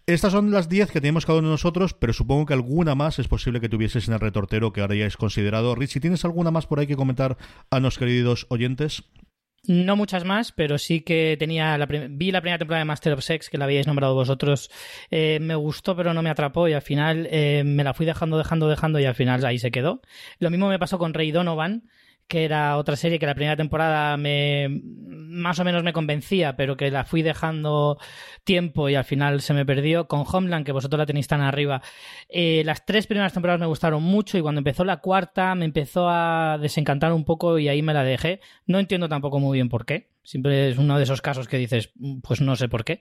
Estas son las 10 que tenemos cada uno de nosotros, pero supongo que alguna más es posible que tuvieses en el retortero que ahora ya es considerado. Richie, ¿tienes alguna más por ahí que comentar a los queridos oyentes? No muchas más, pero sí que tenía la vi la primera temporada de Master of Sex, que la habíais nombrado vosotros. Eh, me gustó, pero no me atrapó y al final eh, me la fui dejando, dejando, dejando y al final ahí se quedó. Lo mismo me pasó con Ray Donovan, que era otra serie que la primera temporada me más o menos me convencía, pero que la fui dejando tiempo y al final se me perdió. Con Homeland, que vosotros la tenéis tan arriba. Eh, las tres primeras temporadas me gustaron mucho y cuando empezó la cuarta me empezó a desencantar un poco y ahí me la dejé. No entiendo tampoco muy bien por qué. Siempre es uno de esos casos que dices, mm, pues no sé por qué.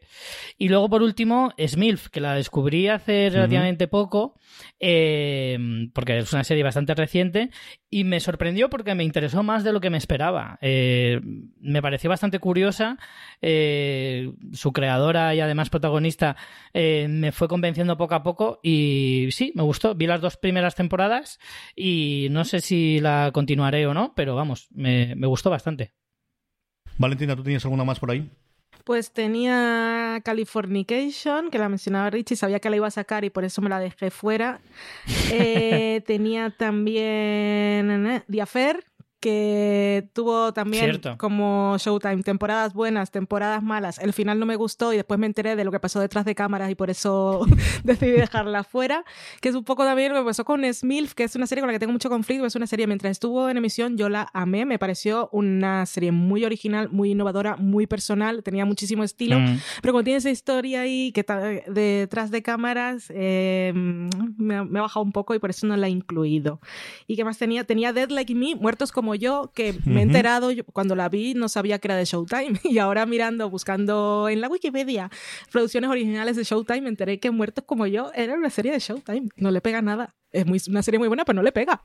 Y luego, por último, Smilf, que la descubrí hace relativamente poco, eh, porque es una serie bastante reciente, y me sorprendió porque me interesó más de lo que me esperaba. Eh, me pareció bastante curiosa. Eh, su creadora y además protagonista me fue convenciendo poco a poco y sí, me gustó. Vi las dos primeras temporadas y no sé si la continuaré o no, pero vamos, me gustó bastante. Valentina, ¿tú tienes alguna más por ahí? Pues tenía Californication, que la mencionaba Richie, sabía que la iba a sacar y por eso me la dejé fuera. Eh, tenía también eh, Affair, que tuvo también como Showtime temporadas buenas, temporadas malas. El final no me gustó y después me enteré de lo que pasó detrás de cámaras y por eso decidí dejarla fuera. Que es un poco también lo que pasó con Smilf, que es una serie con la que tengo mucho conflicto. Es una serie, mientras estuvo en emisión, yo la amé. Me pareció una serie muy original, muy innovadora, muy personal, tenía muchísimo estilo. Mm. Pero como tiene esa historia ahí que detrás de cámaras, eh, me, me ha bajado un poco y por eso no la he incluido. ¿Y qué más tenía? Tenía Dead Like Me, Muertos como yo, que me he enterado, cuando la vi no sabía que era de Showtime y ahora mirando, buscando en la Wikipedia producciones originales de Showtime, me enteré que Muertos como yo era una serie de Showtime. No le pega nada. Es muy, una serie muy buena, pero no le pega.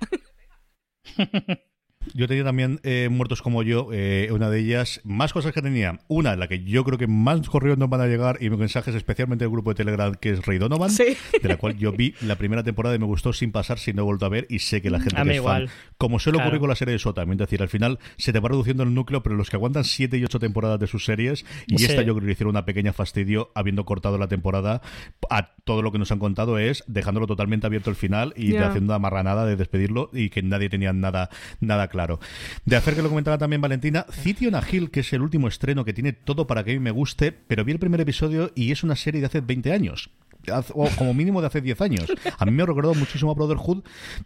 Yo tenía también eh, Muertos como yo, eh, una de ellas, más cosas que tenía. Una, la que yo creo que más correos nos van a llegar y mensajes, especialmente del grupo de Telegram, que es Rey Donovan, de la cual yo vi la primera temporada y me gustó sin pasar, sin no he vuelto a ver y sé que la gente es fan. Como suele ocurrir con la serie de Sota, es decir, al final se te va reduciendo el núcleo, pero los que aguantan siete y ocho temporadas de sus series, y esta yo creo que le hicieron una pequeña fastidio habiendo cortado la temporada a todo lo que nos han contado es dejándolo totalmente abierto el final y haciendo una marranada de despedirlo y que nadie tenía nada, nada claro. De hacer que lo comentaba también Valentina, City on a Hill, que es el último estreno que tiene todo para que a mí me guste, pero vi el primer episodio y es una serie de hace 20 años o como mínimo de hace 10 años. A mí me ha recordado muchísimo a Brotherhood,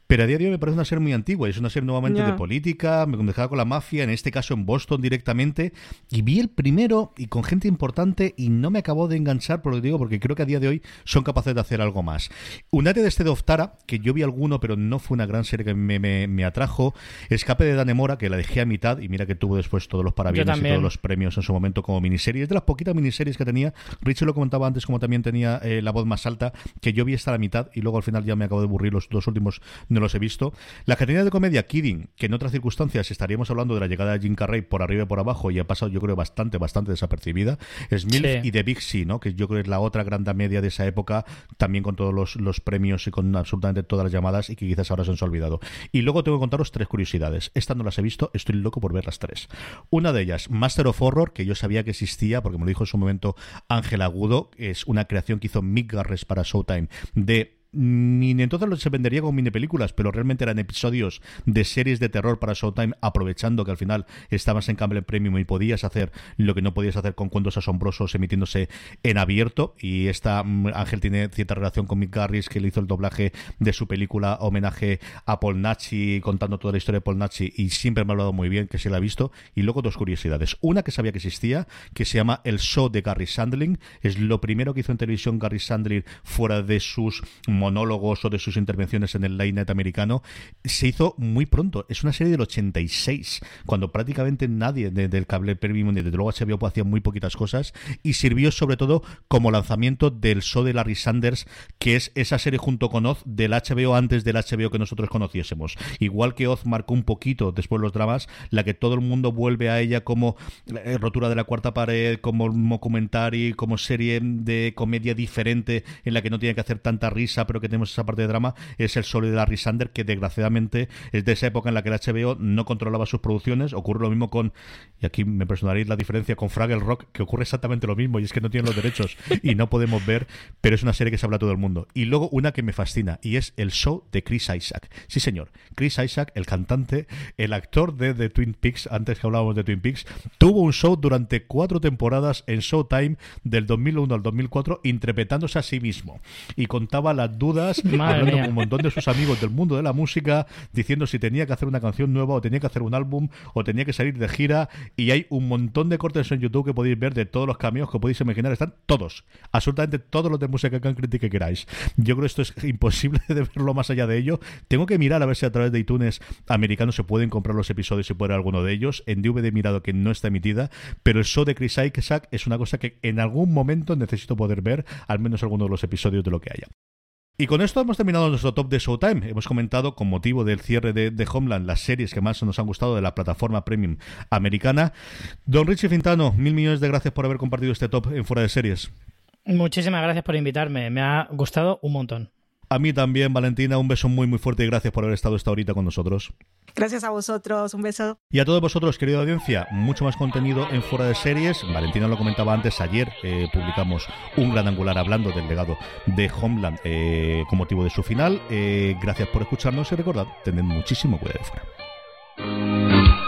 pero a día de hoy me parece una serie muy antigua. Es una serie nuevamente de política, me dejaba con la mafia, en este caso en Boston directamente. Y vi el primero y con gente importante y no me acabó de enganchar, por lo que digo, porque creo que a día de hoy son capaces de hacer algo más. Un área de este de Oftara, que yo vi alguno, pero no fue una gran serie que me, me, atrajo. Escape de Danemora, que la dejé a mitad y mira que tuvo después todos los parabienes y todos los premios en su momento como miniserie. Es de las poquitas miniseries que tenía. Richie lo comentaba antes, como también tenía eh, la voz más alta, que yo vi hasta la mitad y luego al final ya me acabo de aburrir, los dos últimos no los he visto. La categoría de comedia Kidding, que en otras circunstancias estaríamos hablando de la llegada de Jim Carrey por arriba y por abajo y ha pasado yo creo bastante, bastante desapercibida, es MILF y The Big C, ¿no? que yo creo que es la otra gran media de esa época, también con todos los, los premios y con absolutamente todas las llamadas y que quizás ahora se han olvidado. Y luego tengo que contaros tres curiosidades. Esta no las he visto, estoy loco por ver las tres. Una de ellas, Master of Horror, que yo sabía que existía porque me lo dijo en su momento Ángel Agudo, es una creación que hizo Mick Para Showtime de ni entonces se vendería como mini películas, pero realmente eran episodios de series de terror para Showtime, aprovechando que al final estabas en Cable Premium y podías hacer lo que no podías hacer con cuentos asombrosos emitiéndose en abierto. Y esta mm, Ángel tiene cierta relación con Mick Garris, que le hizo el doblaje de su película homenaje a Paul Nachi, contando toda la historia de Paul Nachi, y siempre me ha hablado muy bien, que se la ha visto. Y luego dos curiosidades. Una que sabía que existía, que se llama El Show de Gary Sandling. Es lo primero que hizo en televisión Gary Sandling fuera de sus monólogos o de sus intervenciones en el Line americano, se hizo muy pronto. Es una serie del 86, cuando prácticamente nadie del cable premium ni desde luego HBO hacía muy poquitas cosas y sirvió sobre todo como lanzamiento del show de Larry Sanders, que es esa serie junto con Oz del HBO antes del HBO que nosotros conociésemos. Igual que Oz marcó un poquito después los dramas, la que todo el mundo vuelve a ella como eh, rotura de la cuarta pared, como documental como serie de comedia diferente en la que no tiene que hacer tanta risa pero que tenemos esa parte de drama, es el solo de Larry Sander, que desgraciadamente es de esa época en la que el HBO no controlaba sus producciones. Ocurre lo mismo con, y aquí me personaréis la diferencia con Fraggle Rock, que ocurre exactamente lo mismo, y es que no tienen los derechos y no podemos ver, pero es una serie que se habla todo el mundo. Y luego una que me fascina, y es el show de Chris Isaac. Sí, señor, Chris Isaac, el cantante, el actor de The Twin Peaks, antes que hablábamos de Twin Peaks, tuvo un show durante cuatro temporadas en Showtime del 2001 al 2004, interpretándose a sí mismo. Y contaba las dudas, hablando con un montón de sus amigos del mundo de la música, diciendo si tenía que hacer una canción nueva o tenía que hacer un álbum o tenía que salir de gira. Y hay un montón de cortes en YouTube que podéis ver de todos los cameos que podéis imaginar. Están todos, absolutamente todos los de música que que queráis. Yo creo que esto es imposible de verlo más allá de ello. Tengo que mirar a ver si a través de iTunes americanos se pueden comprar los episodios y puede alguno de ellos. En DVD he mirado que no está emitida, pero el show de Chris Isaac es una cosa que en algún momento necesito poder ver, al menos alguno de los episodios de lo que haya. Y con esto hemos terminado nuestro top de Showtime. Hemos comentado, con motivo del cierre de, Homeland, las series que más nos han gustado de la plataforma premium americana. Don Richie Fintano, mil millones de gracias por haber compartido este top en Fuera de Series. Muchísimas gracias por invitarme. Me ha gustado un montón. A mí también, Valentina, un beso muy muy fuerte y gracias por haber estado esta horita con nosotros. Gracias a vosotros, un beso. Y a todos vosotros, querida audiencia, mucho más contenido en Fuera de Series. Valentina lo comentaba antes, ayer eh, publicamos un gran angular hablando del legado de Homeland eh, con motivo de su final. Eh, gracias por escucharnos y recordad, tened muchísimo cuidado de fuera.